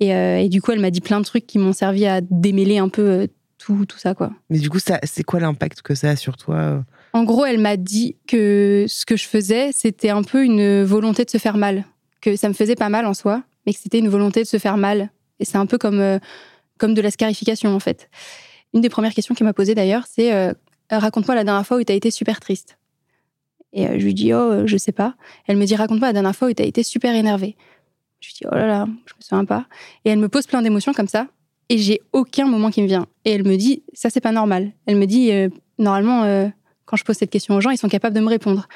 Et, euh, et du coup, elle m'a dit plein de trucs qui m'ont servi à démêler un peu tout, tout ça, quoi. Mais du coup, ça, c'est quoi l'impact que ça a sur toi En gros, elle m'a dit que ce que je faisais, c'était un peu une volonté de se faire mal. Que ça me faisait pas mal en soi, mais que c'était une volonté de se faire mal. Et c'est un peu comme, euh, comme de la scarification, en fait. Une des premières questions qu'elle m'a posées d'ailleurs, c'est euh, Raconte-moi la dernière fois où tu as été super triste. Et euh, je lui dis Oh, euh, je sais pas. Elle me dit Raconte-moi la dernière fois où tu as été super énervée. Je lui dis Oh là là, je me souviens pas. Et elle me pose plein d'émotions comme ça. Et j'ai aucun moment qui me vient. Et elle me dit Ça, c'est pas normal. Elle me dit euh, Normalement, quand je pose cette question aux gens, ils sont capables de me répondre.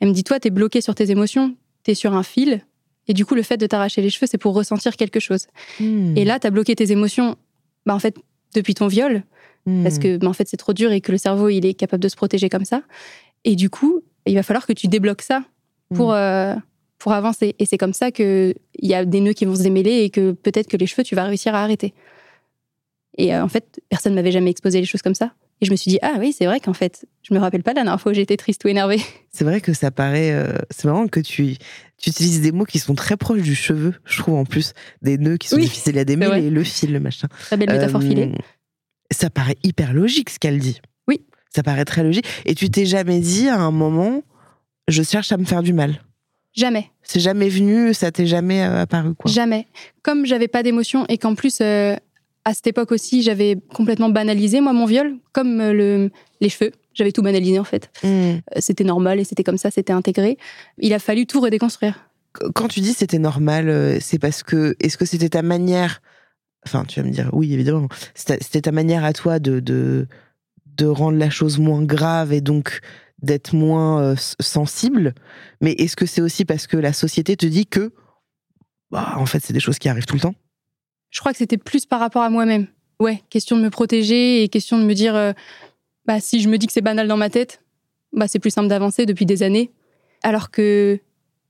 Elle me dit Toi, t'es bloqué sur tes émotions, t'es sur un fil. Et du coup, le fait de t'arracher les cheveux, c'est pour ressentir quelque chose. Mm. Et là, t'as bloqué tes émotions, bah, en fait, depuis ton viol, Parce que bah, en fait, c'est trop dur et que le cerveau, il est capable de se protéger comme ça. Et du coup, il va falloir que tu débloques ça pour, Mm. euh, pour avancer. Et c'est comme ça qu'il y a des nœuds qui vont se démêler et que peut-être que les cheveux, tu vas réussir à arrêter. Et euh, en fait, personne m'avait jamais exposé les choses comme ça. Et je me suis dit, ah oui, c'est vrai qu'en fait, je me rappelle pas la dernière fois où j'étais triste ou énervée. C'est vrai que ça paraît. euh, c'est marrant que tu, tu utilises des mots qui sont très proches du cheveu, je trouve en plus. Des nœuds qui sont Oui, difficiles à démêler, le fil, le machin. Très belle métaphore Euh, filée. Ça paraît hyper logique ce qu'elle dit. Oui. Ça paraît très logique. Et tu t'es jamais dit à un moment, je cherche à me faire du mal? Jamais. C'est jamais venu, ça t'est jamais euh, apparu quoi? Jamais. Comme j'avais pas d'émotion et qu'en plus, euh, à cette époque aussi, j'avais complètement banalisé, moi, mon viol, comme euh, le, les cheveux. J'avais tout banalisé, en fait. Mm. Euh, C'était normal et c'était comme ça, c'était intégré. Il a fallu tout redéconstruire. Quand tu dis c'était normal, c'est parce que est-ce que c'était ta manière Enfin, tu vas me dire, oui, évidemment. C'était ta manière à toi de, de, de rendre la chose moins grave et donc d'être moins euh, sensible. Mais est-ce que c'est aussi parce que la société te dit que, bah, en fait, c'est des choses qui arrivent tout le temps? Je crois que c'était plus par rapport à moi-même. Ouais, question de me protéger et question de me dire, euh, bah, si je me dis que c'est banal dans ma tête, bah, c'est plus simple d'avancer depuis des années. Alors que,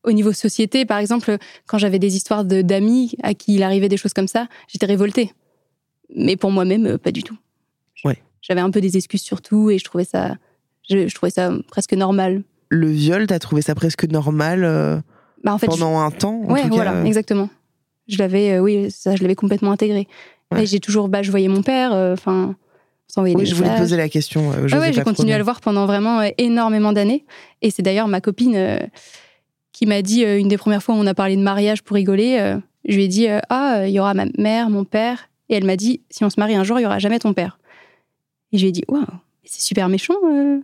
au niveau société, par exemple, quand j'avais des histoires d'amis à qui il arrivait des choses comme ça, j'étais révoltée. Mais pour moi-même, euh, pas du tout. Ouais. J'avais un peu des excuses sur tout et je trouvais ça, je, trouvais ça presque normal. Le viol, t'as trouvé ça presque normal euh, bah, en fait, pendant un temps en Ouais, voilà, exactement. Je l'avais, euh, oui, ça, je l'avais complètement intégré. Et j'ai toujours, bah, je voyais mon père, enfin, s'envoyer oui, je voulais te poser la question. ah ouais, j'ai continué à le voir pendant vraiment énormément d'années. Et c'est d'ailleurs ma copine qui m'a dit, une des premières fois où on a parlé de mariage pour rigoler, je lui ai dit, ah, il y aura ma mère, mon père. Et elle m'a dit, si on se marie un jour, il y aura jamais ton père. Et je lui ai dit, waouh, c'est super méchant. Euh.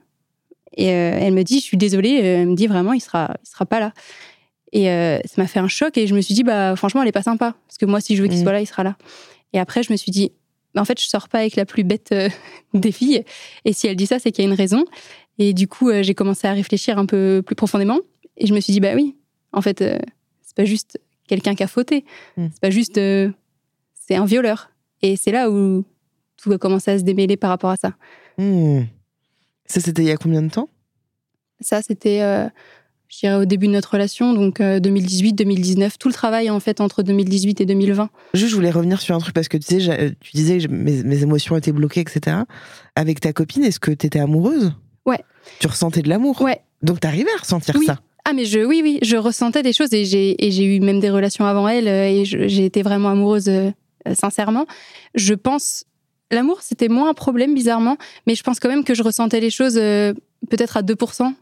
Et euh, elle me dit, je suis désolée. Euh, elle me dit vraiment, il sera, il sera pas là. Et ça m'a fait un choc. Et je me suis dit, bah franchement, elle est pas sympa. Parce que moi, si je veux qu'il mmh. soit là, il sera là. Et après, je me suis dit, bah, en fait, je sors pas avec la plus bête des filles. Et si elle dit ça, c'est qu'il y a une raison. Et du coup, j'ai commencé à réfléchir un peu plus profondément. Et je me suis dit, bah oui, en fait, c'est pas juste quelqu'un qui a fauté. Mmh. C'est pas juste. c'est un violeur. Et c'est là où tout a commencé à se démêler par rapport à ça. Hmm. Ça, c'était il y a combien de temps? Ça, c'était, euh, je dirais, au début de notre relation, donc 2018-2019. Euh, tout le travail, en fait, entre 2018 et 2020. Juste, je voulais revenir sur un truc parce que tu, sais, tu disais que mes, mes, émotions étaient bloquées, etc. Avec ta copine, est-ce que tu étais amoureuse? Ouais. Tu ressentais de l'amour? Ouais. Donc, tu arrivais à ressentir ça? Ah mais je oui oui je ressentais des choses et j'ai et j'ai eu même des relations avant elle euh, et j'ai été vraiment amoureuse sincèrement je pense L'amour, c'était moins un problème, bizarrement, mais je pense quand même que je ressentais les choses euh, peut-être à 2%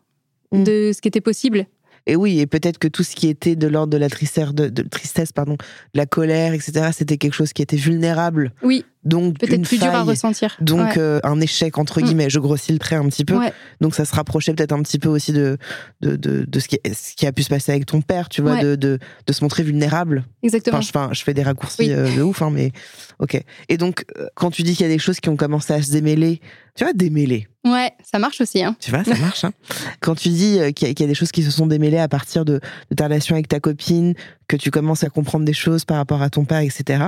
mm. de ce qui était possible. Et oui, et peut-être que tout ce qui était de l'ordre de la tristesse, de, tristesse, pardon, de la colère, etc., c'était quelque chose qui était vulnérable. Oui. Donc peut-être plus dur à ressentir. Donc euh, un échec entre mm. guillemets. Je grossis le trait un petit peu. Donc ça se rapprochait peut-être un petit peu aussi de de, de, ce, qui, ce qui a pu se passer avec ton père, tu vois, de, de, de se montrer vulnérable. Exactement. Enfin, je, fais des raccourcis euh, de ouf, hein, mais ok. Et donc euh, quand tu dis qu'il y a des choses qui ont commencé à se démêler, tu vois, démêler. Ouais, ça marche aussi. Hein. Tu vois, ça marche. Hein. Quand tu dis qu'il y, a des choses qui se sont démêlées à partir de, ta relation avec ta copine, que tu commences à comprendre des choses par rapport à ton père, etc.,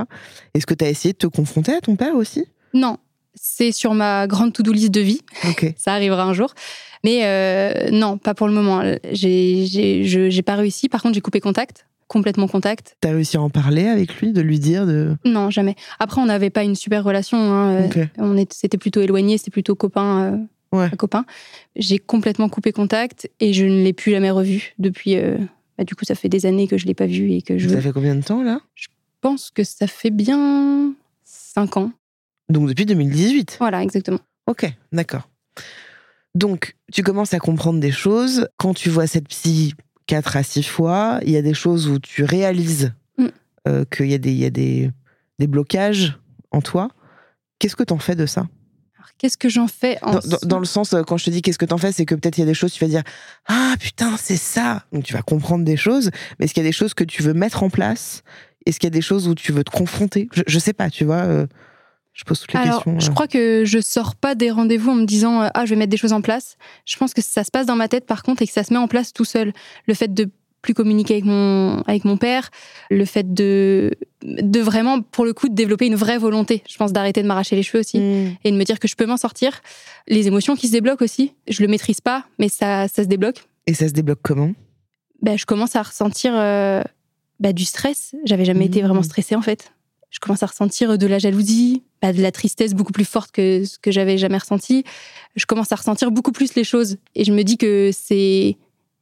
est-ce que tu as essayé de te confronter à ton père aussi? Non. C'est sur ma grande to-do list de vie. ça arrivera un jour. Mais euh, non, pas pour le moment. J'ai pas réussi. Par contre, j'ai coupé contact complètement contact. T'as réussi à en parler avec lui, de lui dire de... Non, jamais. Après, on n'avait pas une super relation. Hein. On c'était plutôt éloigné, c'était plutôt copain. Euh, copain. J'ai complètement coupé contact et je ne l'ai plus jamais revu depuis. Euh, bah, du coup, ça fait des années que je l'ai pas vu et que je. Ça fait combien de temps là? Je pense que ça fait bien 5 ans. Donc depuis 2018. Voilà, exactement. Ok, d'accord. Donc, tu commences à comprendre des choses. Quand tu vois cette psy 4 à 6 fois, il y a des choses où tu réalises mm. euh, qu'il y a, des, y a des, des, blocages en toi. Qu'est-ce que tu en fais de ça? Qu'est-ce que j'en fais en dans, dans, le sens, euh, quand je te dis qu'est-ce que t'en fais, c'est que peut-être il y a des choses, tu vas dire Ah putain, c'est ça Donc tu vas comprendre des choses, mais est-ce qu'il y a des choses que tu veux mettre en place? Est-ce qu'il y a des choses où tu veux te confronter? Je, je sais pas, tu vois. Euh, je pose toutes les Alors, questions. Je crois que je sors pas des rendez-vous en me disant Ah, je vais mettre des choses en place. Je pense que ça se passe dans ma tête par contre et que ça se met en place tout seul. Le fait de plus communiquer avec mon, avec mon père, le fait de, de vraiment, pour le coup, de développer une vraie volonté. Je pense d'arrêter de m'arracher les cheveux aussi mm. et de me dire que je peux m'en sortir. Les émotions qui se débloquent aussi, je le maîtrise pas, mais ça, ça se débloque. Et ça se débloque comment? Ben, Je commence à ressentir euh, ben, du stress. J'avais jamais été vraiment mm. stressée en fait. Je commence à ressentir de la jalousie, ben, de la tristesse beaucoup plus forte que ce que j'avais jamais ressenti. Je commence à ressentir beaucoup plus les choses et je me dis que c'est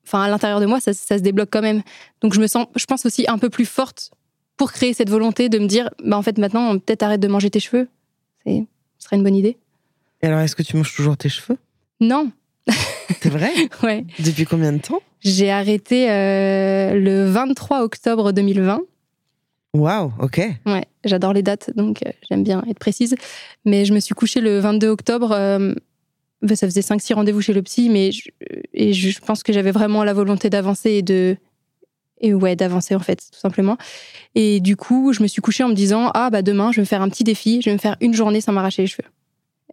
enfin à l'intérieur de moi, ça, se débloque quand même. Donc je me sens, je pense aussi un peu plus forte pour créer cette volonté de me dire, bah en fait maintenant peut-être arrête de manger tes cheveux, c'est, ce serait une bonne idée. Et alors est-ce que tu manges toujours tes cheveux? Non. C'est vrai? Ouais. Depuis combien de temps? J'ai arrêté euh, le 23 octobre 2020. Waouh, ok. Ouais, j'adore les dates, donc euh, j'aime bien être précise. Mais je me suis couchée le 22 octobre. Euh, ça faisait 5-6 rendez-vous chez le psy, mais je, et je pense que j'avais vraiment la volonté d'avancer et de, Et ouais, d'avancer en fait, tout simplement. Et du coup, je me suis couchée en me disant ah bah demain, je vais me faire un petit défi, je vais me faire une journée sans m'arracher les cheveux.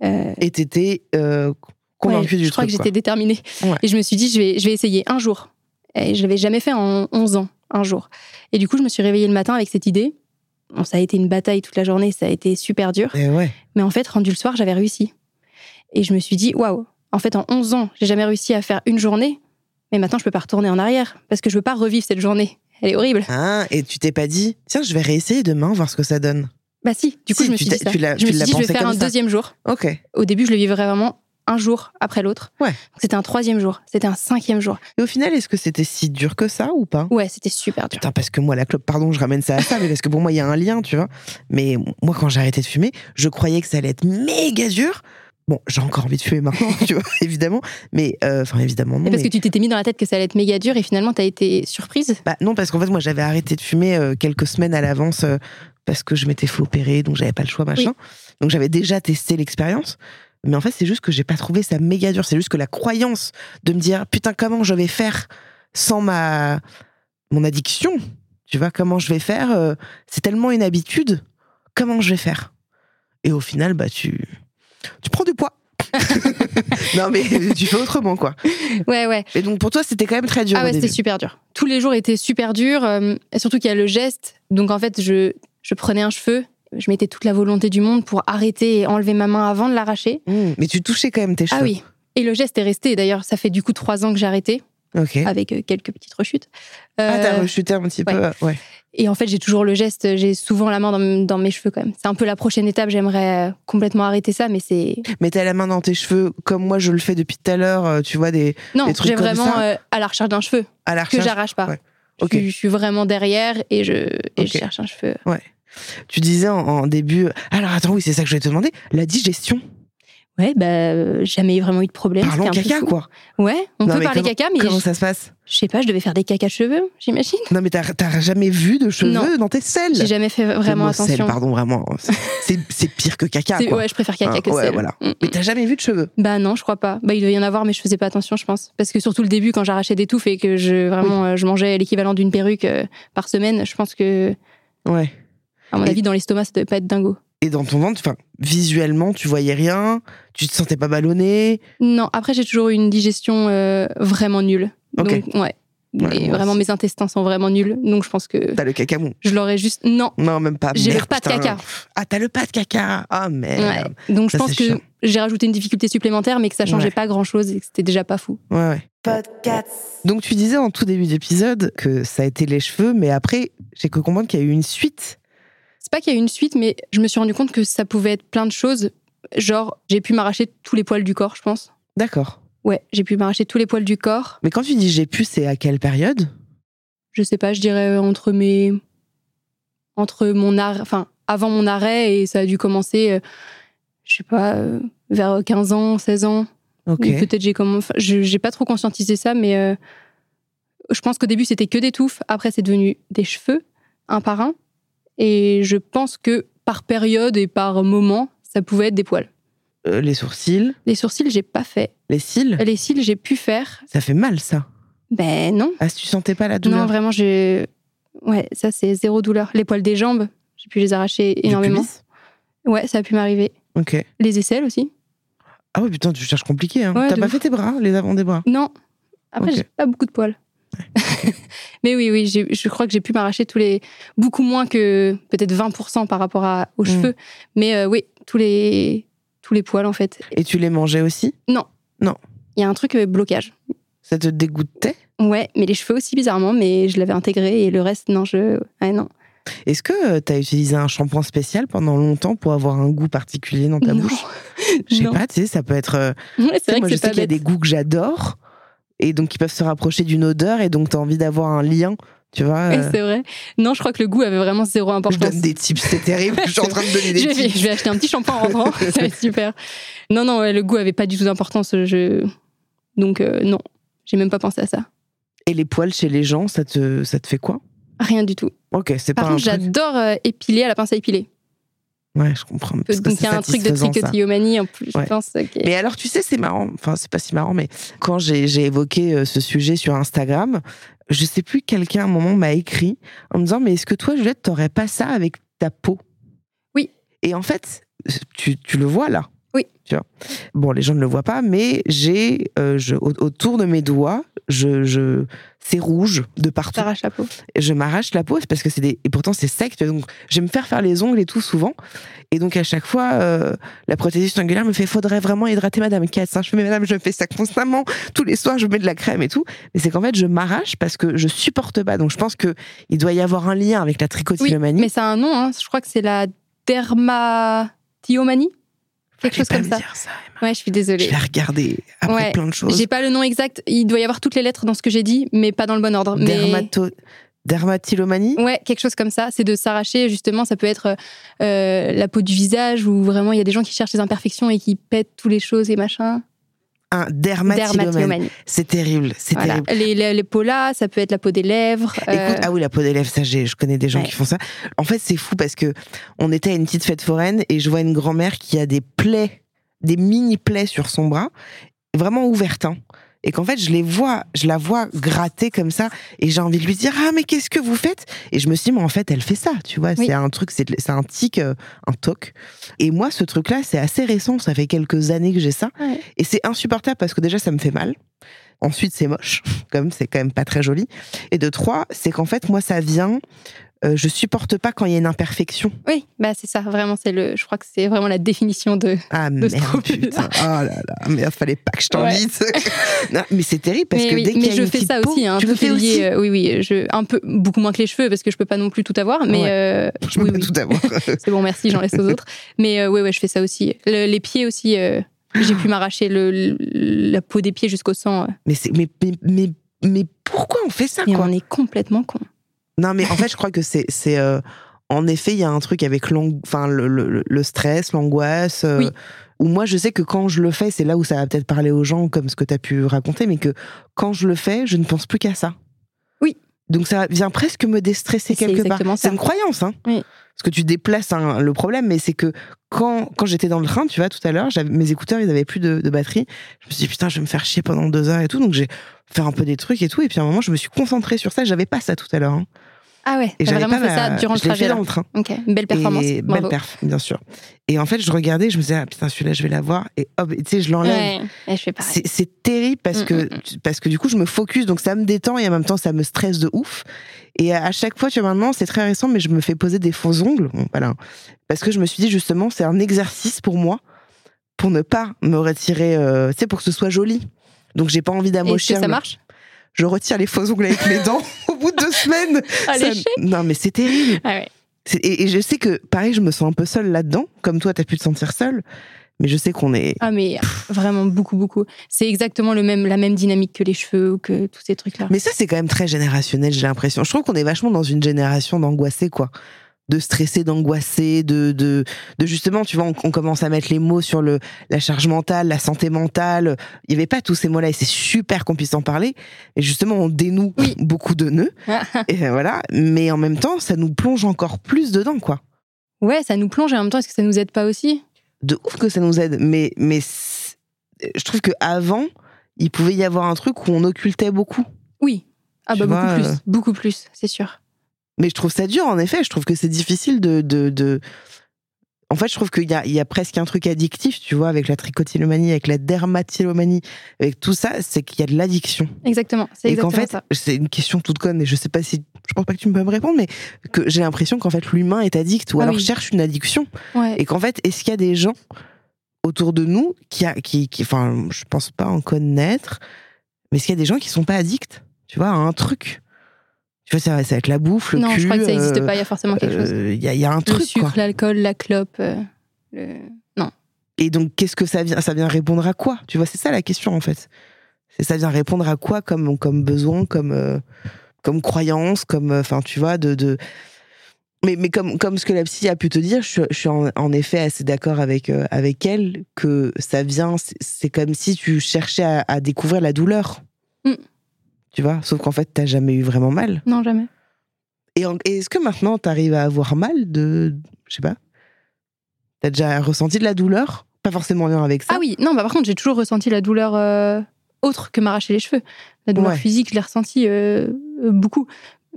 Euh, Et t'étais euh, convaincue ouais, du Je crois truc. que quoi. j'étais déterminée. Ouais. Et je me suis dit je vais, je vais essayer un jour. Et je l'avais jamais fait en 11 ans, un jour. Et du coup, je me suis réveillée le matin avec cette idée. Bon, ça a été une bataille toute la journée, ça a été super dur. Et ouais. Mais en fait, rendu le soir, j'avais réussi. Et je me suis dit, waouh, en fait, en 11 ans, j'ai jamais réussi à faire une journée. Mais maintenant, je peux pas retourner en arrière parce que je veux pas revivre cette journée. Elle est horrible. Ah, et tu t'es pas dit, tiens, je vais réessayer demain, voir ce que ça donne. Bah si, du coup, Si, je me suis dit ça. tu je me suis dit, je vais faire un ça. deuxième jour. Ok. Au début, je le vivais vraiment un jour après l'autre. Ouais. C'était un troisième jour. C'était un cinquième jour. Et au final, est-ce que c'était si dur que ça ou pas? Ouais, c'était super dur. Putain, parce que moi, la clope, pardon, je ramène ça à ça, mais parce que pour moi, il y a un lien, tu vois. Mais moi, quand j'ai arrêté de fumer, je croyais que ça allait être méga dur. Bon, j'ai encore envie de fumer maintenant, tu vois, évidemment. Mais, euh, enfin, évidemment, non. Et parce mais- que tu t'étais mis dans la tête que ça allait être méga dur et finalement, t'as été surprise? Bah, non, parce qu'en fait, moi, j'avais arrêté de fumer euh, quelques semaines à l'avance euh, parce que je m'étais fait opérer, donc j'avais pas le choix, machin. Donc j'avais déjà testé l'expérience. Mais en fait, c'est juste que j'ai pas trouvé ça méga dur. C'est juste que la croyance de me dire, putain, comment je vais faire sans ma mon addiction, tu vois, comment je vais faire, c'est tellement une habitude, comment je vais faire? Et au final, bah, tu, tu prends du poids. non, mais tu fais autrement, quoi. Ouais, ouais. Et donc, pour toi, c'était quand même très dur. Ah ouais, c'était super dur. Tous les jours étaient super durs. euh, surtout qu'il y a le geste. Donc en fait, je, je prenais un cheveu, je mettais toute la volonté du monde pour arrêter et enlever ma main avant de l'arracher. Mmh, mais tu touchais quand même tes cheveux. Ah oui. Et le geste est resté. D'ailleurs, ça fait du coup trois ans que j'ai arrêté, Ok. avec euh, quelques petites rechutes. Ah, t'as Euh, rechuté un petit peu. Ouais. Et en fait, j'ai toujours le geste. J'ai souvent la main dans, dans mes cheveux quand même. C'est un peu la prochaine étape. J'aimerais euh, complètement arrêter ça, mais c'est Mais t'as la main dans tes cheveux, comme moi je le fais depuis tout à l'heure, euh, tu vois, des, non. Des trucs J'ai comme vraiment ça euh, à la recherche d'un cheveu à la que recherche. j'arrache pas. Ouais. Je Ok. suis- Je, suis vraiment derrière et je, et Ok. je cherche un cheveu. Tu disais en, en début. Alors attends, oui, c'est ça que je vais te demander. La digestion. Ouais, bah, jamais vraiment eu de problème. Parlons caca, quoi. Ouais, on Non, peut parler comment- caca, mais Comment je, ça se passe? Je sais pas, je devais faire des caca de cheveux, j'imagine. Non, mais t'as jamais vu de cheveux Non. dans tes selles J'ai jamais fait vraiment attention. sel, pardon, vraiment. C'est- pire que caca, quoi. ouais, je préfère caca Ah, que ouais, sel. voilà. Mm. Mais t'as jamais vu de cheveux Bah non, je crois pas. Bah il devait y en avoir, mais je faisais pas attention, je pense. Parce que surtout le début, quand j'arrachais des touffes et que je vraiment euh, je mangeais l'équivalent d'une perruque euh, par semaine, je pense que Ouais. à mon Et- avis dans l'estomac ça devait pas être dingo. Et dans ton ventre, enfin, visuellement, tu voyais rien, tu te sentais pas ballonné? Non, après j'ai toujours eu une digestion euh, vraiment nulle. Donc ouais. Ouais, et vraiment mes intestins sont vraiment nuls, donc je pense que T'as le caca mou. je l'aurais juste non. Non, même pas. J'ai le pas de caca. Ah, t'as le pas de caca. Ah, merde. Ouais. Donc je pense que chiant. j'ai rajouté une difficulté supplémentaire, mais que ça changeait Ouais. pas grand chose et que c'était déjà pas fou. Ouais, ouais. Donc, tu disais en tout début d'épisode que ça a été les cheveux, mais après, j'ai cru comprendre qu'il y a eu une suite. C'est pas qu'il y a eu une suite, mais je me suis rendu compte que ça pouvait être plein de choses. Genre, j'ai pu m'arracher tous les poils du corps, je pense. D'accord. Ouais, j'ai pu m'arracher tous les poils du corps. Mais quand tu dis j'ai pu, c'est à quelle période? Je sais pas, je dirais entre mes. Entre mon arrêt. Enfin, avant mon arrêt, et ça a dû commencer, euh, je sais pas, euh, vers 15 ans, 16 ans. Ok. Ou Peut-être j'ai comment. enfin, je- J'ai pas trop conscientisé ça, mais euh, je pense qu'au début c'était que des touffes. Après c'est devenu des cheveux, un par un. Et je pense que par période et par moment, ça pouvait être des poils. Euh, les sourcils, Les sourcils, j'ai pas fait. les cils, Les cils, j'ai pu faire. ça fait mal, ça. Ben non. Ah, tu sentais pas la douleur Non, vraiment, j'ai. Ouais, ça c'est zéro douleur. Les poils des jambes, j'ai pu les arracher énormément. Ouais, ça a pu m'arriver. Ok. Les aisselles aussi. Ah ouais, putain, tu cherches compliqué. Hein. Ouais, T'as pas ouf. fait tes bras, les avant des bras? Non. Après, j'ai pas beaucoup de poils. Mais oui, oui, je crois que j'ai pu m'arracher tous les. Beaucoup moins que peut-être 20% par rapport à, aux Mm. cheveux. Mais euh, oui, tous les, tous les poils en fait. Et tu les mangeais aussi? Il y a un truc euh, blocage. Ça te dégoûtait? Ouais, mais les cheveux aussi bizarrement, mais je l'avais intégré et le reste, non, je. Ouais, non. Est-ce que tu as utilisé un shampoing spécial pendant longtemps pour avoir un goût particulier dans ta Non. bouche? Je sais Non. pas, tu sais, ça peut être. euh, Ouais, c'est vrai moi, que je sais qu'il y a des goûts que j'adore et donc qui peuvent se rapprocher d'une odeur et donc tu as envie d'avoir un lien, tu vois. Euh, c'est vrai. Non, je crois que le goût avait vraiment zéro je importance. donne des tips, c'est terrible. je suis en train de donner des je, vais, tips. je vais acheter un petit shampoing en rentrant, ça va être super. Non, non, ouais, le goût avait pas du tout d'importance. Je... Donc, euh, non, j'ai même pas pensé à ça. Et les poils chez les gens, ça te, ça te fait quoi? Rien du tout. Ok, c'est pas Par contre, j'adore euh, épiler à la pince à épiler. Ouais, je comprends. parce Donc, il y a un truc de tricotillomanie en plus, Ouais. je pense. Mais alors, tu sais, c'est marrant. Enfin, c'est pas si marrant, mais quand j'ai j'ai évoqué euh, ce sujet sur Instagram, je sais plus, quelqu'un à un moment m'a écrit en me disant, mais est-ce que toi, Juliette, t'aurais pas ça avec ta peau? Oui. Et en fait, tu, tu le vois là. Oui. Tu vois? Bon, les gens ne le voient pas, mais j'ai euh, autour de mes doigts, je, je c'est rouge de partout. T'arraches la peau. Et je m'arrache la peau parce que c'est des et pourtant c'est sec. Donc je vais me faire faire les ongles et tout souvent. Et donc à chaque fois, euh, la prothésiste angulaire me fait faudrait vraiment hydrater Madame Katz. hein. Je fais mais Madame, je fais ça constamment tous les soirs. Je mets de la crème et tout. Mais c'est qu'en fait je m'arrache parce que je supporte pas. Donc je pense que il doit y avoir un lien avec la Oui, tricotillomanie. mais ça a un nom. hein. Je crois que c'est la dermatillomanie. Quelque chose pas comme me ça. dire ça, Emma. Ouais, je suis désolée. Je l'ai regardé après Ouais. plein de choses. J'ai pas le nom exact. Il doit y avoir toutes les lettres dans ce que j'ai dit, mais pas dans le bon ordre. Mais Dermato... Dermatillomanie ouais, quelque chose comme ça. C'est de s'arracher. Justement, ça peut être euh, la peau du visage ou vraiment il y a des gens qui cherchent des imperfections et qui pètent toutes les choses et machin. Un. Dermatillomanie. C'est terrible, c'est Voilà. terrible. Les, les, les peaux là, ça peut être la peau des lèvres. euh, Écoute, ah oui, la peau des lèvres, ça, j'ai- je connais des gens Ouais. qui font ça. En fait, c'est fou parce que on était à une petite fête foraine et je vois une grand-mère qui a des plaies, des mini plaies sur son bras, vraiment ouvertes. hein. Et qu'en fait, je les vois, je la vois gratter comme ça, et j'ai envie de lui dire ah mais qu'est-ce que vous faites? Et je me suis dit mais en fait elle fait ça, tu vois, Oui. c'est un truc, c'est un tic, euh, un toc. Et moi ce truc-là c'est assez récent, ça fait quelques années que j'ai ça, Ouais. et c'est insupportable parce que déjà ça me fait mal. Ensuite, c'est moche, comme c'est quand même pas très joli. Et de trois, c'est qu'en fait, moi, ça vient. euh, je supporte pas quand il y a une imperfection. Oui, bah c'est ça. Vraiment, c'est le. Je crois que c'est vraiment la définition de. Ah De merde, putain. Oh là là, merde, fallait pas que je t'invite. Mais c'est terrible parce mais que oui, dès qu'il y mais a je une fais ça peau, aussi. Hein, tu le fais aussi. euh, oui, oui. Je, un peu, beaucoup moins que les cheveux parce que je peux pas non plus tout avoir. Mais Ouais. euh, Je oui, peux oui. tout avoir. C'est bon, merci, j'en laisse aux autres. Mais euh, ouais, ouais, je fais ça aussi. Le- les pieds aussi, j'ai pu m'arracher le, le- la peau des pieds jusqu'au sang. euh. mais, c'est- mais, mais, mais, mais pourquoi on fait ça, Mais quoi on est complètement con. Non, mais en fait, je crois que c'est. c'est euh, en effet, il y a un truc avec enfin, le, le- le stress, l'angoisse. euh, Oui. Où moi, je sais que quand je le fais, c'est là où ça va peut-être parler aux gens, comme ce que tu as pu raconter, mais que quand je le fais, je ne pense plus qu'à ça. Oui. Donc ça vient presque me déstresser quelque part. C'est une croyance, hein. Oui. Parce que tu déplaces le problème, mais c'est que quand, j'étais dans le train, tu vois, tout à l'heure, mes écouteurs, ils avaient plus de, de batterie. Je me suis dit, putain, je vais me faire chier pendant deux heures et tout. Donc j'ai fait un peu des trucs et tout. Et puis à un moment, je me suis concentrée sur ça. J'avais pas ça tout à l'heure. hein. Ah ouais, Et j'avais vraiment pas fait ça durant le je trajet. dans le train. Ok, belle performance. Et Bravo. belle perf, bien sûr. Et en fait, je regardais, je me disais, ah putain, celui-là, je vais l'avoir. Et hop, tu sais, je l'enlève. Ouais, et je fais pareil. C'est- terrible parce Mm, que, mm, tu- parce que du coup, je me focus, donc ça me détend et en même temps, ça me stresse de ouf. Et à chaque fois, tu vois, maintenant, c'est très récent, mais je me fais poser des faux ongles. Voilà. Parce que je me suis dit, justement, c'est un exercice pour moi, pour ne pas me retirer, euh, tu sais, pour que ce soit joli. Donc, j'ai pas envie Et est-ce d'amocher. que ça marche? Je retire les faux ongles avec les dents au bout de deux semaines. Ça- Non, mais c'est terrible. Ah ouais. Et, et je sais que, pareil, je me sens un peu seule là-dedans. Comme toi, t'as pu te sentir seule. Mais je sais qu'on est. Ah mais vraiment beaucoup beaucoup. C'est exactement le même la même dynamique que les cheveux ou que tous ces trucs là. Mais ça, c'est quand même très générationnel, j'ai l'impression. Je trouve qu'on est vachement dans une génération d'angoissés, quoi. De stressés, d'angoissés, de, de, de justement, tu vois, on, on commence à mettre les mots sur le, la charge mentale, la santé mentale. Il n'y avait pas tous ces mots-là et c'est super qu'on puisse en parler. Et justement, on dénoue Oui. beaucoup de nœuds. et euh, voilà. Mais en même temps, ça nous plonge encore plus dedans, quoi. ouais, ça nous plonge et en même temps est-ce que ça nous aide pas aussi? De ouf que ça nous aide. Mais, mais je trouve qu'avant, il pouvait y avoir un truc où on occultait beaucoup. Oui. Ah bah beaucoup vois, plus, euh, beaucoup plus, c'est sûr. Mais je trouve ça dur, en effet. Je trouve que c'est difficile de, de, de- En fait, je trouve qu'il y a, il y a presque un truc addictif, tu vois, avec la tricotillomanie, avec la dermatillomanie, avec tout ça, c'est qu'il y a de l'addiction. Exactement, c'est Et qu'en fait, ça. c'est une question toute conne, et je sais pas si. Je pense pas que tu peux me répondre, mais que j'ai l'impression qu'en fait, l'humain est addict, ou Ah alors oui. cherche une addiction. Ouais. Et qu'en fait, est-ce qu'il y a des gens autour de nous qui, a, qui, qui. Enfin, je pense pas en connaître, mais est-ce qu'il y a des gens qui sont pas addicts, tu vois, à un truc? Tu vois, ça être la bouffe, le non, cul. je crois que ça n'existe euh, pas, il y a forcément quelque chose. euh, Il y, a- il y a un Le truc, sucre, quoi. l'alcool, la clope. euh, le... Non. Et donc, qu'est-ce que ça vient Ça vient répondre à quoi? Tu vois, c'est ça la question, en fait. Ça vient répondre à quoi comme, comme besoin, comme, euh, comme croyance, comme. euh, Enfin, tu vois, de. de... Mais, mais comme, comme ce que la psy a pu te dire, je, suis- je suis en, en effet assez d'accord avec, euh, avec elle que ça vient. c'est- C'est comme si tu cherchais à, à découvrir la douleur. Mm. Tu vois Sauf qu'en fait, t'as jamais eu vraiment mal. Non, jamais. Et, est-ce que maintenant, t'arrives à avoir mal de. Je sais pas. T'as déjà ressenti de la douleur? Pas forcément en lien avec ça. Ah oui, non, bah par contre, j'ai toujours ressenti la douleur euh, autre que m'arracher les cheveux. La douleur Ouais. physique, je l'ai ressentie euh, euh, beaucoup.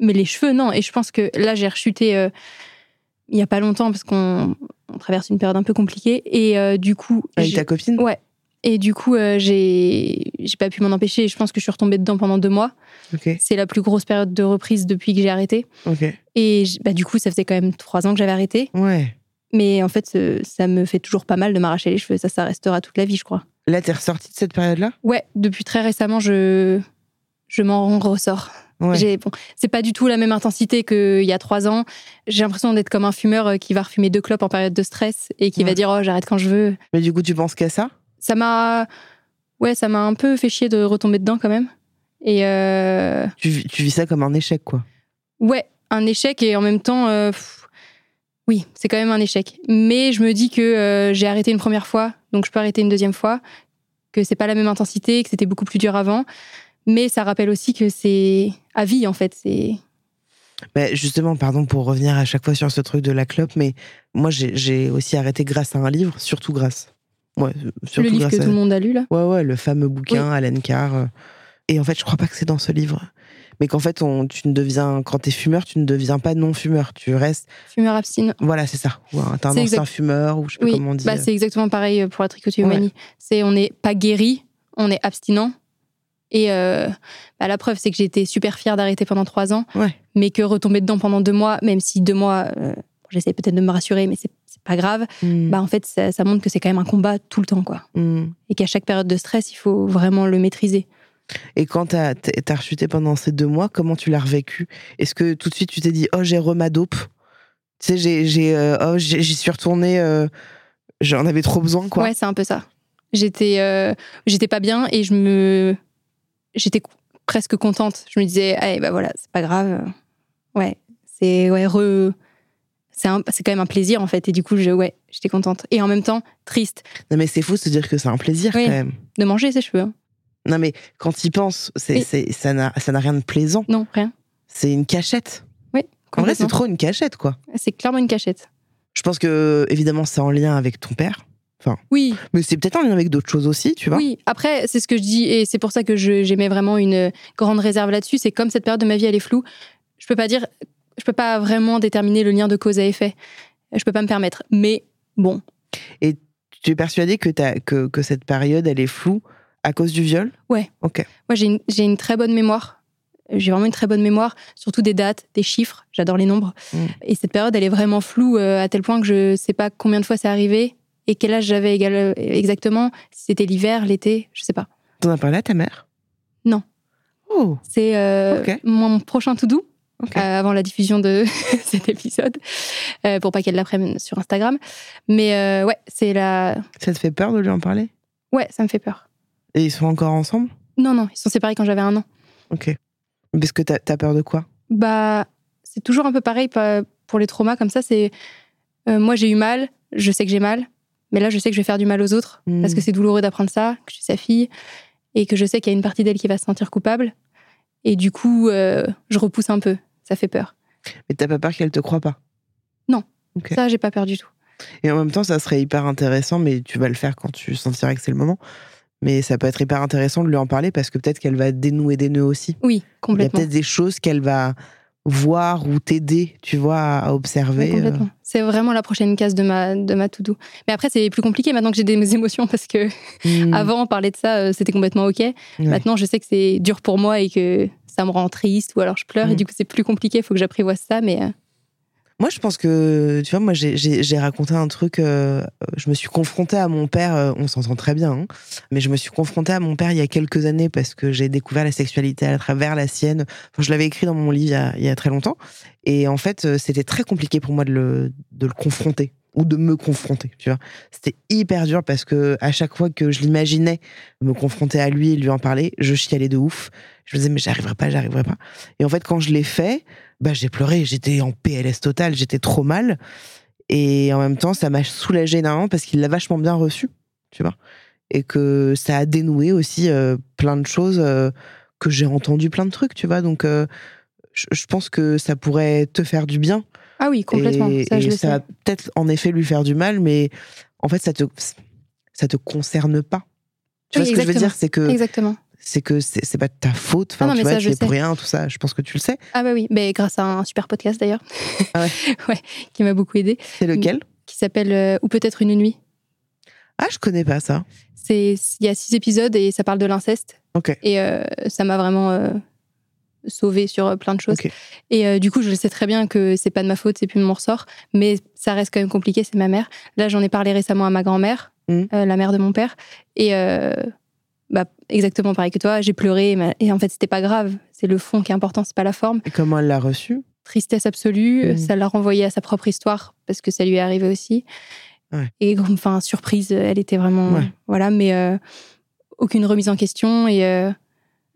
Mais les cheveux, non. Et je pense que là, j'ai rechuté euh, il y a pas longtemps parce qu'on on traverse une période un peu compliquée. Et du coup. Avec ta copine? Ouais. Et du coup, euh, j'ai j'ai pas pu m'en empêcher. Je pense que je suis retombée dedans pendant deux mois. Ok, C'est la plus grosse période de reprise depuis que j'ai arrêté. ok. Et bah, du coup, ça faisait quand même trois ans que j'avais arrêté. Ouais. Mais en fait, ça me fait toujours pas mal de m'arracher les cheveux. Ça, ça restera toute la vie, je crois. Là, t'es ressortie de cette période-là? Ouais, depuis très récemment, je, je m'en ressors. Ouais. J'ai- Bon, c'est pas du tout la même intensité qu'il y a trois ans. J'ai l'impression d'être comme un fumeur euh, qui va refumer deux clopes en période de stress et qui Ouais. va dire oh j'arrête quand je veux. Mais du coup, tu penses qu'à ça? Ça m'a, ouais, ça m'a un peu fait chier de retomber dedans quand même. Et euh, tu, vis- tu vis ça comme un échec, quoi. ouais, un échec et en même temps, euh, pff, oui, c'est quand même un échec. Mais je me dis que euh, j'ai arrêté une première fois, donc je peux arrêter une deuxième fois, que c'est pas la même intensité, que c'était beaucoup plus dur avant. Mais ça rappelle aussi que c'est à vie en fait. C'est Mais justement, pardon pour revenir à chaque fois sur ce truc de la clope, mais moi, j'ai aussi arrêté grâce à un livre, surtout grâce. Ouais, surtout le livre que à... tout le monde a lu là. Ouais, ouais, le fameux bouquin, Alan Carr. euh. Et en fait, je crois pas que c'est dans ce livre. Mais qu'en fait, on, tu ne deviens, quand t'es fumeur, tu ne deviens pas non-fumeur. Tu restes. Fumeur abstine. Voilà, c'est ça. Ou un- ancien exact- fumeur, ou je sais pas Oui, comment on dit. bah, c'est exactement pareil pour la trichotillomanie. C'est on n'est pas guéri, on est abstinent. Et euh, bah, la preuve, c'est que été super fière d'arrêter pendant trois ans, Ouais. mais que retomber dedans pendant deux mois, même si deux mois, euh, j'essaie peut-être de me rassurer, mais c'est pas grave. Hmm, Bah en fait, ça, ça montre que c'est quand même un combat tout le temps, quoi. hmm. Et qu'à chaque période de stress, il faut vraiment le maîtriser. Et quand t'as rechuté pendant ces deux mois, comment tu l'as revécu? Est-ce que tout de suite tu t'es dit oh j'ai remadope Tu sais j'ai euh, oh j'y suis retournée, euh, j'en avais trop besoin quoi. Ouais, c'est un peu ça. J'étais, euh, j'étais pas bien et je me, j'étais presque contente. Je me disais, allez, bah voilà, c'est pas grave. Ouais, c'est ouais, re- c'est quand même un plaisir en fait. Et du coup, je, ouais, j'étais contente. Et en même temps, triste Non mais c'est fou de se dire que c'est un plaisir Oui. quand même. de manger ses cheveux. hein. Non mais quand y penses, c'est Oui. ça n'a ça n'a rien de plaisant. Non, rien. C'est une cachette. Oui. En vrai c'est trop une cachette quoi. C'est clairement une cachette. Je pense que évidemment c'est en lien avec ton père, Oui, mais c'est peut-être en lien avec d'autres choses aussi, tu vois. oui. Après, c'est ce que je dis et c'est pour ça que j'émets vraiment une grande réserve là-dessus. C'est comme cette période de ma vie elle est floue. Je peux pas dire, je peux pas vraiment déterminer le lien de cause à effet. Je peux pas me permettre. Mais bon, Tu es persuadé que, que que cette période elle est floue à cause du viol? Ouais. Ok. Moi, j'ai une, une très bonne mémoire. J'ai vraiment une très bonne mémoire, surtout des dates, des chiffres. J'adore les nombres. Mm. Et cette période, elle est vraiment floue euh, à tel point que je sais pas combien de fois c'est arrivé et quel âge j'avais exactement. Si c'était l'hiver, l'été, je sais pas. T'en as parlé à ta mère? Non. Oh. C'est euh, mon prochain tout doux Euh, avant la diffusion de cet épisode, euh, pour pas qu'elle l'apprenne sur Instagram. Mais euh, ouais, c'est la. Ça te fait peur de lui en parler? Ouais, ça me fait peur. Et ils sont encore ensemble? Non, non, ils sont séparés quand j'avais un an. Ok. Parce que t'as as peur de quoi? Bah, c'est toujours un peu pareil pa- pour les traumas comme ça. C'est euh, moi j'ai eu mal, je sais que j'ai mal, mais là je sais que je vais faire du mal aux autres Mm. parce que c'est douloureux d'apprendre ça, que je suis sa fille et que je sais qu'il y a une partie d'elle qui va se sentir coupable. Et du coup, euh, je repousse un peu. Ça fait peur. Mais t'as pas peur qu'elle te croie pas? Non. Ça, j'ai pas peur du tout. Et en même temps, ça serait hyper intéressant, mais tu vas le faire quand tu sentiras que c'est le moment. Mais ça peut être hyper intéressant de lui en parler parce que peut-être qu'elle va dénouer des nœuds aussi. Oui, Il y a complètement. peut-être des choses qu'elle va voir ou t'aider, tu vois, à observer. euh. C'est vraiment la prochaine case de ma, de ma to-do. Mais après, c'est plus compliqué maintenant que j'ai des émotions parce que Hmm. avant, parler de ça, euh, c'était complètement OK. Maintenant, je sais que c'est dur pour moi et que ça me rend triste ou alors je pleure et Mm. du coup, c'est plus compliqué. Il faut que j'apprivoise ça. Mais euh, Moi, je pense que, tu vois, moi, j'ai- raconté un truc. euh, je me suis confrontée à mon père, euh, on s'entend très bien, hein, mais je me suis confrontée à mon père il y a quelques années parce que j'ai découvert la sexualité à travers la sienne. Je l'avais écrit dans mon livre il y a, il y a très longtemps. Et en fait, euh, c'était très compliqué pour moi de le, de le confronter ou de me confronter, tu vois. C'était hyper dur parce que à chaque fois que je l'imaginais me confronter à lui et lui en parler, je chialais de ouf. Je me disais, mais j'arriverai pas, j'arriverai pas. Et en fait, quand je l'ai fait, bah, j'ai pleuré, j'étais en PLS total, j'étais trop mal. Et en même temps, ça m'a soulagé énormément parce qu'il l'a vachement bien reçu, tu vois. Et que ça a dénoué aussi euh, plein de choses, euh, que j'ai entendu plein de trucs, tu vois. Donc, euh, je, je pense que ça pourrait te faire du bien. Ah oui, complètement. Et, ça, je et le ça va peut-être en effet lui faire du mal, mais en fait, ça te, ça te concerne pas. Tu vois ce que je veux dire? C'est que Exactement. c'est que c'est pas de ta faute. Enfin, Ah non, tu mais vois, pour rien, tout ça. Je pense que tu le sais. Ah bah oui, mais grâce à un super podcast d'ailleurs. Ah ouais, qui m'a beaucoup aidé, C'est lequel? Qui s'appelle euh, Ou peut-être une nuit. Ah, je connais pas ça. C'est il y a six épisodes et ça parle de l'inceste Ok. et euh, ça m'a vraiment euh, sauvé sur euh, plein de choses. Et euh, du coup, je sais très bien que c'est pas de ma faute, c'est plus de mon ressort, mais ça reste quand même compliqué, c'est ma mère. Là, j'en ai parlé récemment à ma grand-mère, Mhm. euh, la mère de mon père, et euh, bah, exactement pareil que toi, j'ai pleuré, mais- et en fait, c'était pas grave, c'est le fond qui est important, c'est pas la forme. Et comment elle l'a reçu? Tristesse absolue, Mhm. ça l'a renvoyé à sa propre histoire, parce que ça lui est arrivé aussi. Ouais. Et enfin, surprise, elle était vraiment. Ouais. Voilà, mais aucune remise en question et,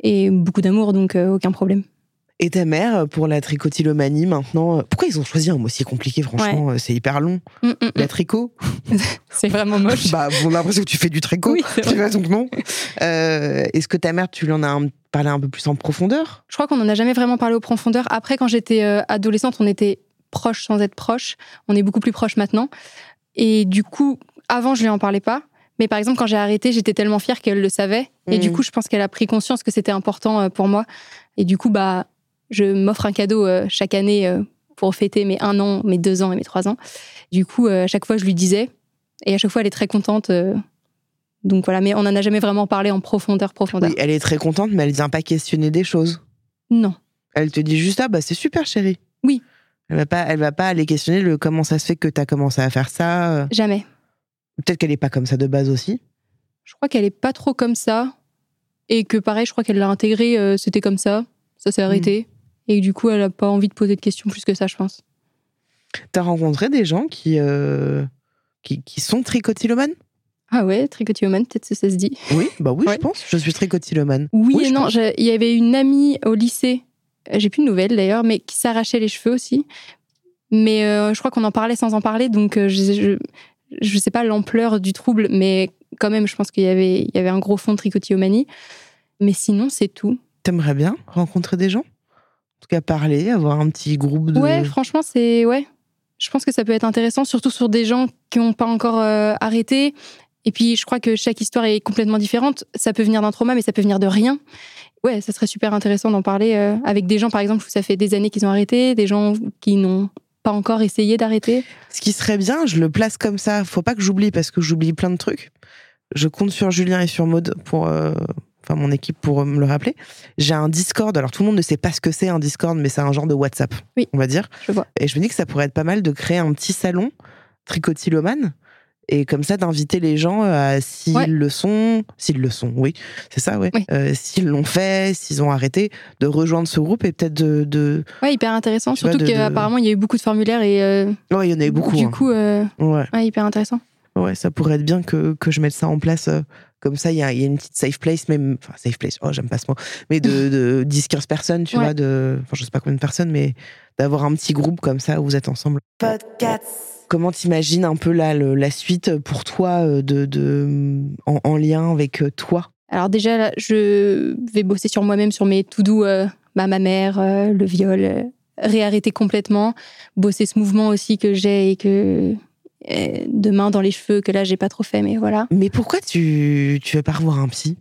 et beaucoup d'amour, donc euh, aucun problème. Et ta mère, pour la tricotylomanie, maintenant, euh, pourquoi ils ont choisi un mot si compliqué, franchement euh, C'est hyper long. Mm, mm, mm. La tricot C'est vraiment moche. Bah, on a l'impression que tu fais du tricot. Oui, c'est vrai. donc non. Euh, Est-ce que ta mère, tu lui en as un- parlé un peu plus en profondeur? Je crois qu'on n'en a jamais vraiment parlé aux profondeur. Après, quand j'étais euh, adolescente, on était proches sans être proches. On est beaucoup plus proches maintenant. Et du coup, avant, je lui en parlais pas. Mais par exemple, quand j'ai arrêté, j'étais tellement fière qu'elle le savait. Et du coup, je pense qu'elle a pris conscience que c'était important euh, pour moi. Et du coup, bah, je m'offre un cadeau euh, chaque année euh, pour fêter mes un an, mes deux ans et mes trois ans. Du coup, à chaque fois, je lui disais. Et à chaque fois, elle est très contente. donc voilà, mais on n'en a jamais vraiment parlé en profondeur, profondeur. Oui, elle est très contente, mais elle vient pas questionner des choses. Non. Elle te dit juste ah bah c'est super chérie. Oui. Elle va pas, elle va pas aller questionner le comment ça se fait que tu as commencé à faire ça. Jamais. Peut-être qu'elle est pas comme ça de base aussi. Je crois qu'elle est pas trop comme ça. Et que pareil, je crois qu'elle l'a intégré, euh, c'était comme ça. Ça s'est arrêté. Et que du coup, elle a pas envie de poser de questions plus que ça, je pense. T'as rencontré des gens qui, euh, qui qui sont tricotylomanes Ah ouais, tricotillomane, peut-être que ça se dit. Oui, bah oui, Ouais. je pense. Je suis tricotylomane. Oui, et non, il y avait une amie au lycée, euh, j'ai plus de nouvelles d'ailleurs, mais qui s'arrachait les cheveux aussi. Mais euh, je crois qu'on en parlait sans en parler, donc je, je, je sais pas l'ampleur du trouble, mais quand même, je pense qu'il y avait, il y avait un gros fond de tricotillomanie. Mais sinon, c'est tout. T'aimerais bien rencontrer des gens? En tout cas, parler, avoir un petit groupe de. Ouais, franchement, c'est. Ouais. Je pense que ça peut être intéressant, surtout sur des gens qui n'ont pas encore euh, arrêté. Et puis, je crois que chaque histoire est complètement différente. Ça peut venir d'un trauma, mais ça peut venir de rien. Ouais, ça serait super intéressant d'en parler euh, avec des gens, par exemple, où ça fait des années qu'ils ont arrêté, des gens qui n'ont pas encore essayé d'arrêter? Ce qui serait bien, je le place comme ça. Faut pas que j'oublie parce que j'oublie plein de trucs. Je compte sur Julien et sur Maud pour, euh, enfin mon équipe pour euh, me le rappeler. J'ai un Discord. Alors tout le monde ne sait pas ce que c'est un Discord, mais c'est un genre de WhatsApp, Oui. on va dire. Je vois. Et je me dis que ça pourrait être pas mal de créer un petit salon tricotylomane et comme ça d'inviter les gens à s'ils Ouais. le sont, s'ils le sont, oui, c'est ça, ouais. Oui. Euh, s'ils l'ont fait, s'ils ont arrêté, de rejoindre ce groupe et peut-être de, de... Ouais, hyper intéressant. Surtout de- qu'apparemment, il y a eu beaucoup de formulaires et euh, Ouais, il y en avait beaucoup. du hein. coup, euh, Ouais. ouais, hyper intéressant. Ouais, ça pourrait être bien que, que je mette ça en place. euh, comme ça, il y a, y a une petite safe place, même. Enfin, safe place, oh, j'aime pas ce mot. Mais de, de 10-15 personnes, tu Ouais. vois. De, enfin, je sais pas combien de personnes, mais d'avoir un petit groupe comme ça où vous êtes ensemble. Comment t'imagines un peu là, le- la suite pour toi euh, de, de, en, en lien avec euh, toi? Alors déjà, là, je vais bosser sur moi-même, sur mes to-do, euh, bah, ma mère, euh, le viol, euh, réarrêter complètement, bosser ce mouvement aussi que j'ai et que euh, de main dans les cheveux que là j'ai pas trop fait, mais voilà. Mais pourquoi tu, tu veux pas revoir un psy?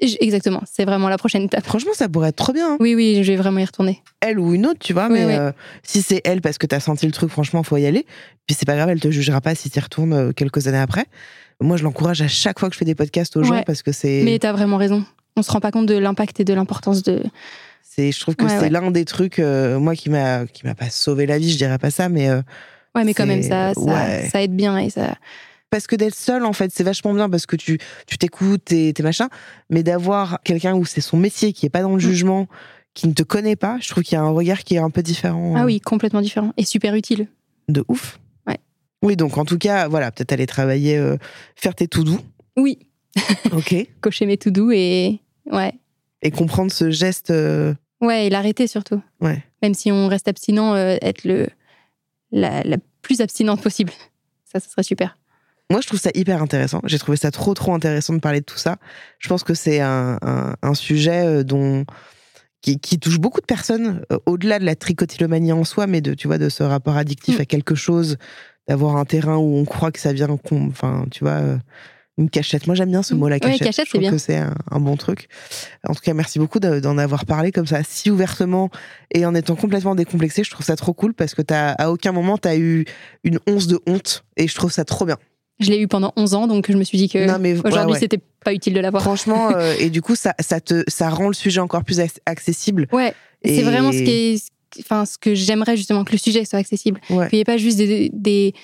Exactement, c'est vraiment la prochaine étape. Franchement, ça pourrait être trop bien. hein. Oui, oui, je vais vraiment y retourner. Elle ou une autre, tu vois. Oui, mais oui. euh, si c'est elle parce que t'as senti le truc, franchement, faut y aller. Puis c'est pas grave, elle te jugera pas si t'y retournes euh, quelques années après. Moi, je l'encourage à chaque fois que je fais des podcasts aux gens parce que c'est. Mais t'as vraiment raison. On se rend pas compte de l'impact et de l'importance de. C'est, je trouve que Ouais, c'est ouais. l'un des trucs, euh, moi, qui m'a, qui m'a pas sauvé la vie, je dirais pas ça, mais euh, Ouais, mais quand même, ça, ça, ça aide bien et ça. Parce que d'être seul, en fait, c'est vachement bien parce que tu, tu t'écoutes, tes, tes machins, mais d'avoir quelqu'un où c'est son métier, qui est pas dans Mm. le jugement, qui ne te connaît pas, je trouve qu'il y a un regard qui est un peu différent. Ah euh, oui, complètement différent et super utile. De ouf. Ouais. Oui, donc en tout cas, voilà, peut-être aller travailler, euh, faire tes tout doux, Oui, ok, cocher mes to-do et. Ouais. et comprendre ce geste. euh, Ouais, et l'arrêter surtout. Ouais. Même si on reste abstinent, euh, être le, la, la plus abstinente possible. Ça, ce serait super. Moi, je trouve ça hyper intéressant. J'ai trouvé ça trop, trop intéressant de parler de tout ça. Je pense que c'est un, un, un sujet euh, dont qui, qui touche beaucoup de personnes, euh, au-delà de la tricotylomanie en soi, mais de, tu vois, de ce rapport addictif Mm. à quelque chose, d'avoir un terrain où on croit que ça vient, enfin, tu vois, euh, Une cachette. Moi, j'aime bien ce mot, la Ouais, cachette. cachette, Je trouve bien. que c'est un, un bon truc. En tout cas, merci beaucoup de- d'en avoir parlé comme ça, si ouvertement et en étant complètement décomplexé. Je trouve ça trop cool parce que t'as, à aucun moment, tu as eu une once de honte et je trouve ça trop bien. Je l'ai eu pendant 11 ans, donc je me suis dit que ouais, aujourd'hui, ouais. c'était pas utile de l'avoir. Franchement, euh, et du coup, ça, ça, te, ça rend le sujet encore plus ac- accessible. Ouais, Et- c'est vraiment ce, qui est, enfin, ce que j'aimerais justement, que le sujet soit accessible. Ouais. Qu'il n'y ait pas juste des, des,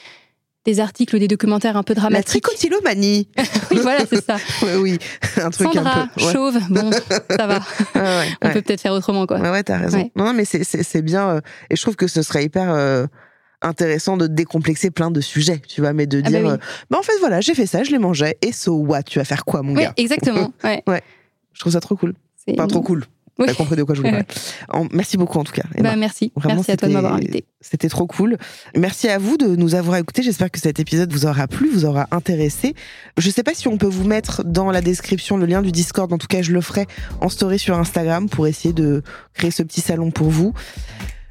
des articles ou des documentaires un peu La dramatiques. tricotylomanie. oui, voilà, c'est ça. Ouais, oui, un truc Sandra, un peu. Ouais, chauve, bon, ça va. On peut peut-être faire autrement, quoi. Ouais, ouais, t'as raison. Non, mais c'est bien. euh, et je trouve que ce serait hyper euh, intéressant de décomplexer plein de sujets, tu vois, mais de Ah bah dire, oui. euh, bah en fait, voilà, j'ai fait ça, je les mangeais, et so what, tu vas faire quoi, mon Oui, gars? exactement. Ouais. Je trouve ça trop cool. C'est- Enfin, trop cool. Oui. T'as compris de quoi je voulais parler. En- merci beaucoup, en tout cas. Bah, merci. Vraiment, merci à toi de m'avoir invité. C'était trop cool. Merci à vous de nous avoir écoutés. J'espère que cet épisode vous aura plu, vous aura intéressé. Je sais pas si on peut vous mettre dans la description le lien du Discord. En tout cas, je le ferai en story sur Instagram pour essayer de créer ce petit salon pour vous.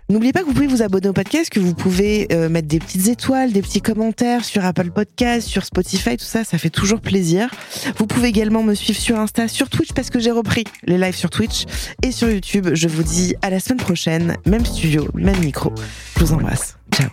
N'oubliez pas que vous pouvez vous abonner au podcast, que vous pouvez euh, mettre des petites étoiles, des petits commentaires sur Apple Podcast, sur Spotify, tout ça, ça fait toujours plaisir. Vous pouvez également me suivre sur Insta, sur Twitch, parce que j'ai repris les lives sur Twitch et sur YouTube. Je vous dis à la semaine prochaine, même studio, même micro. Je vous embrasse. Ciao.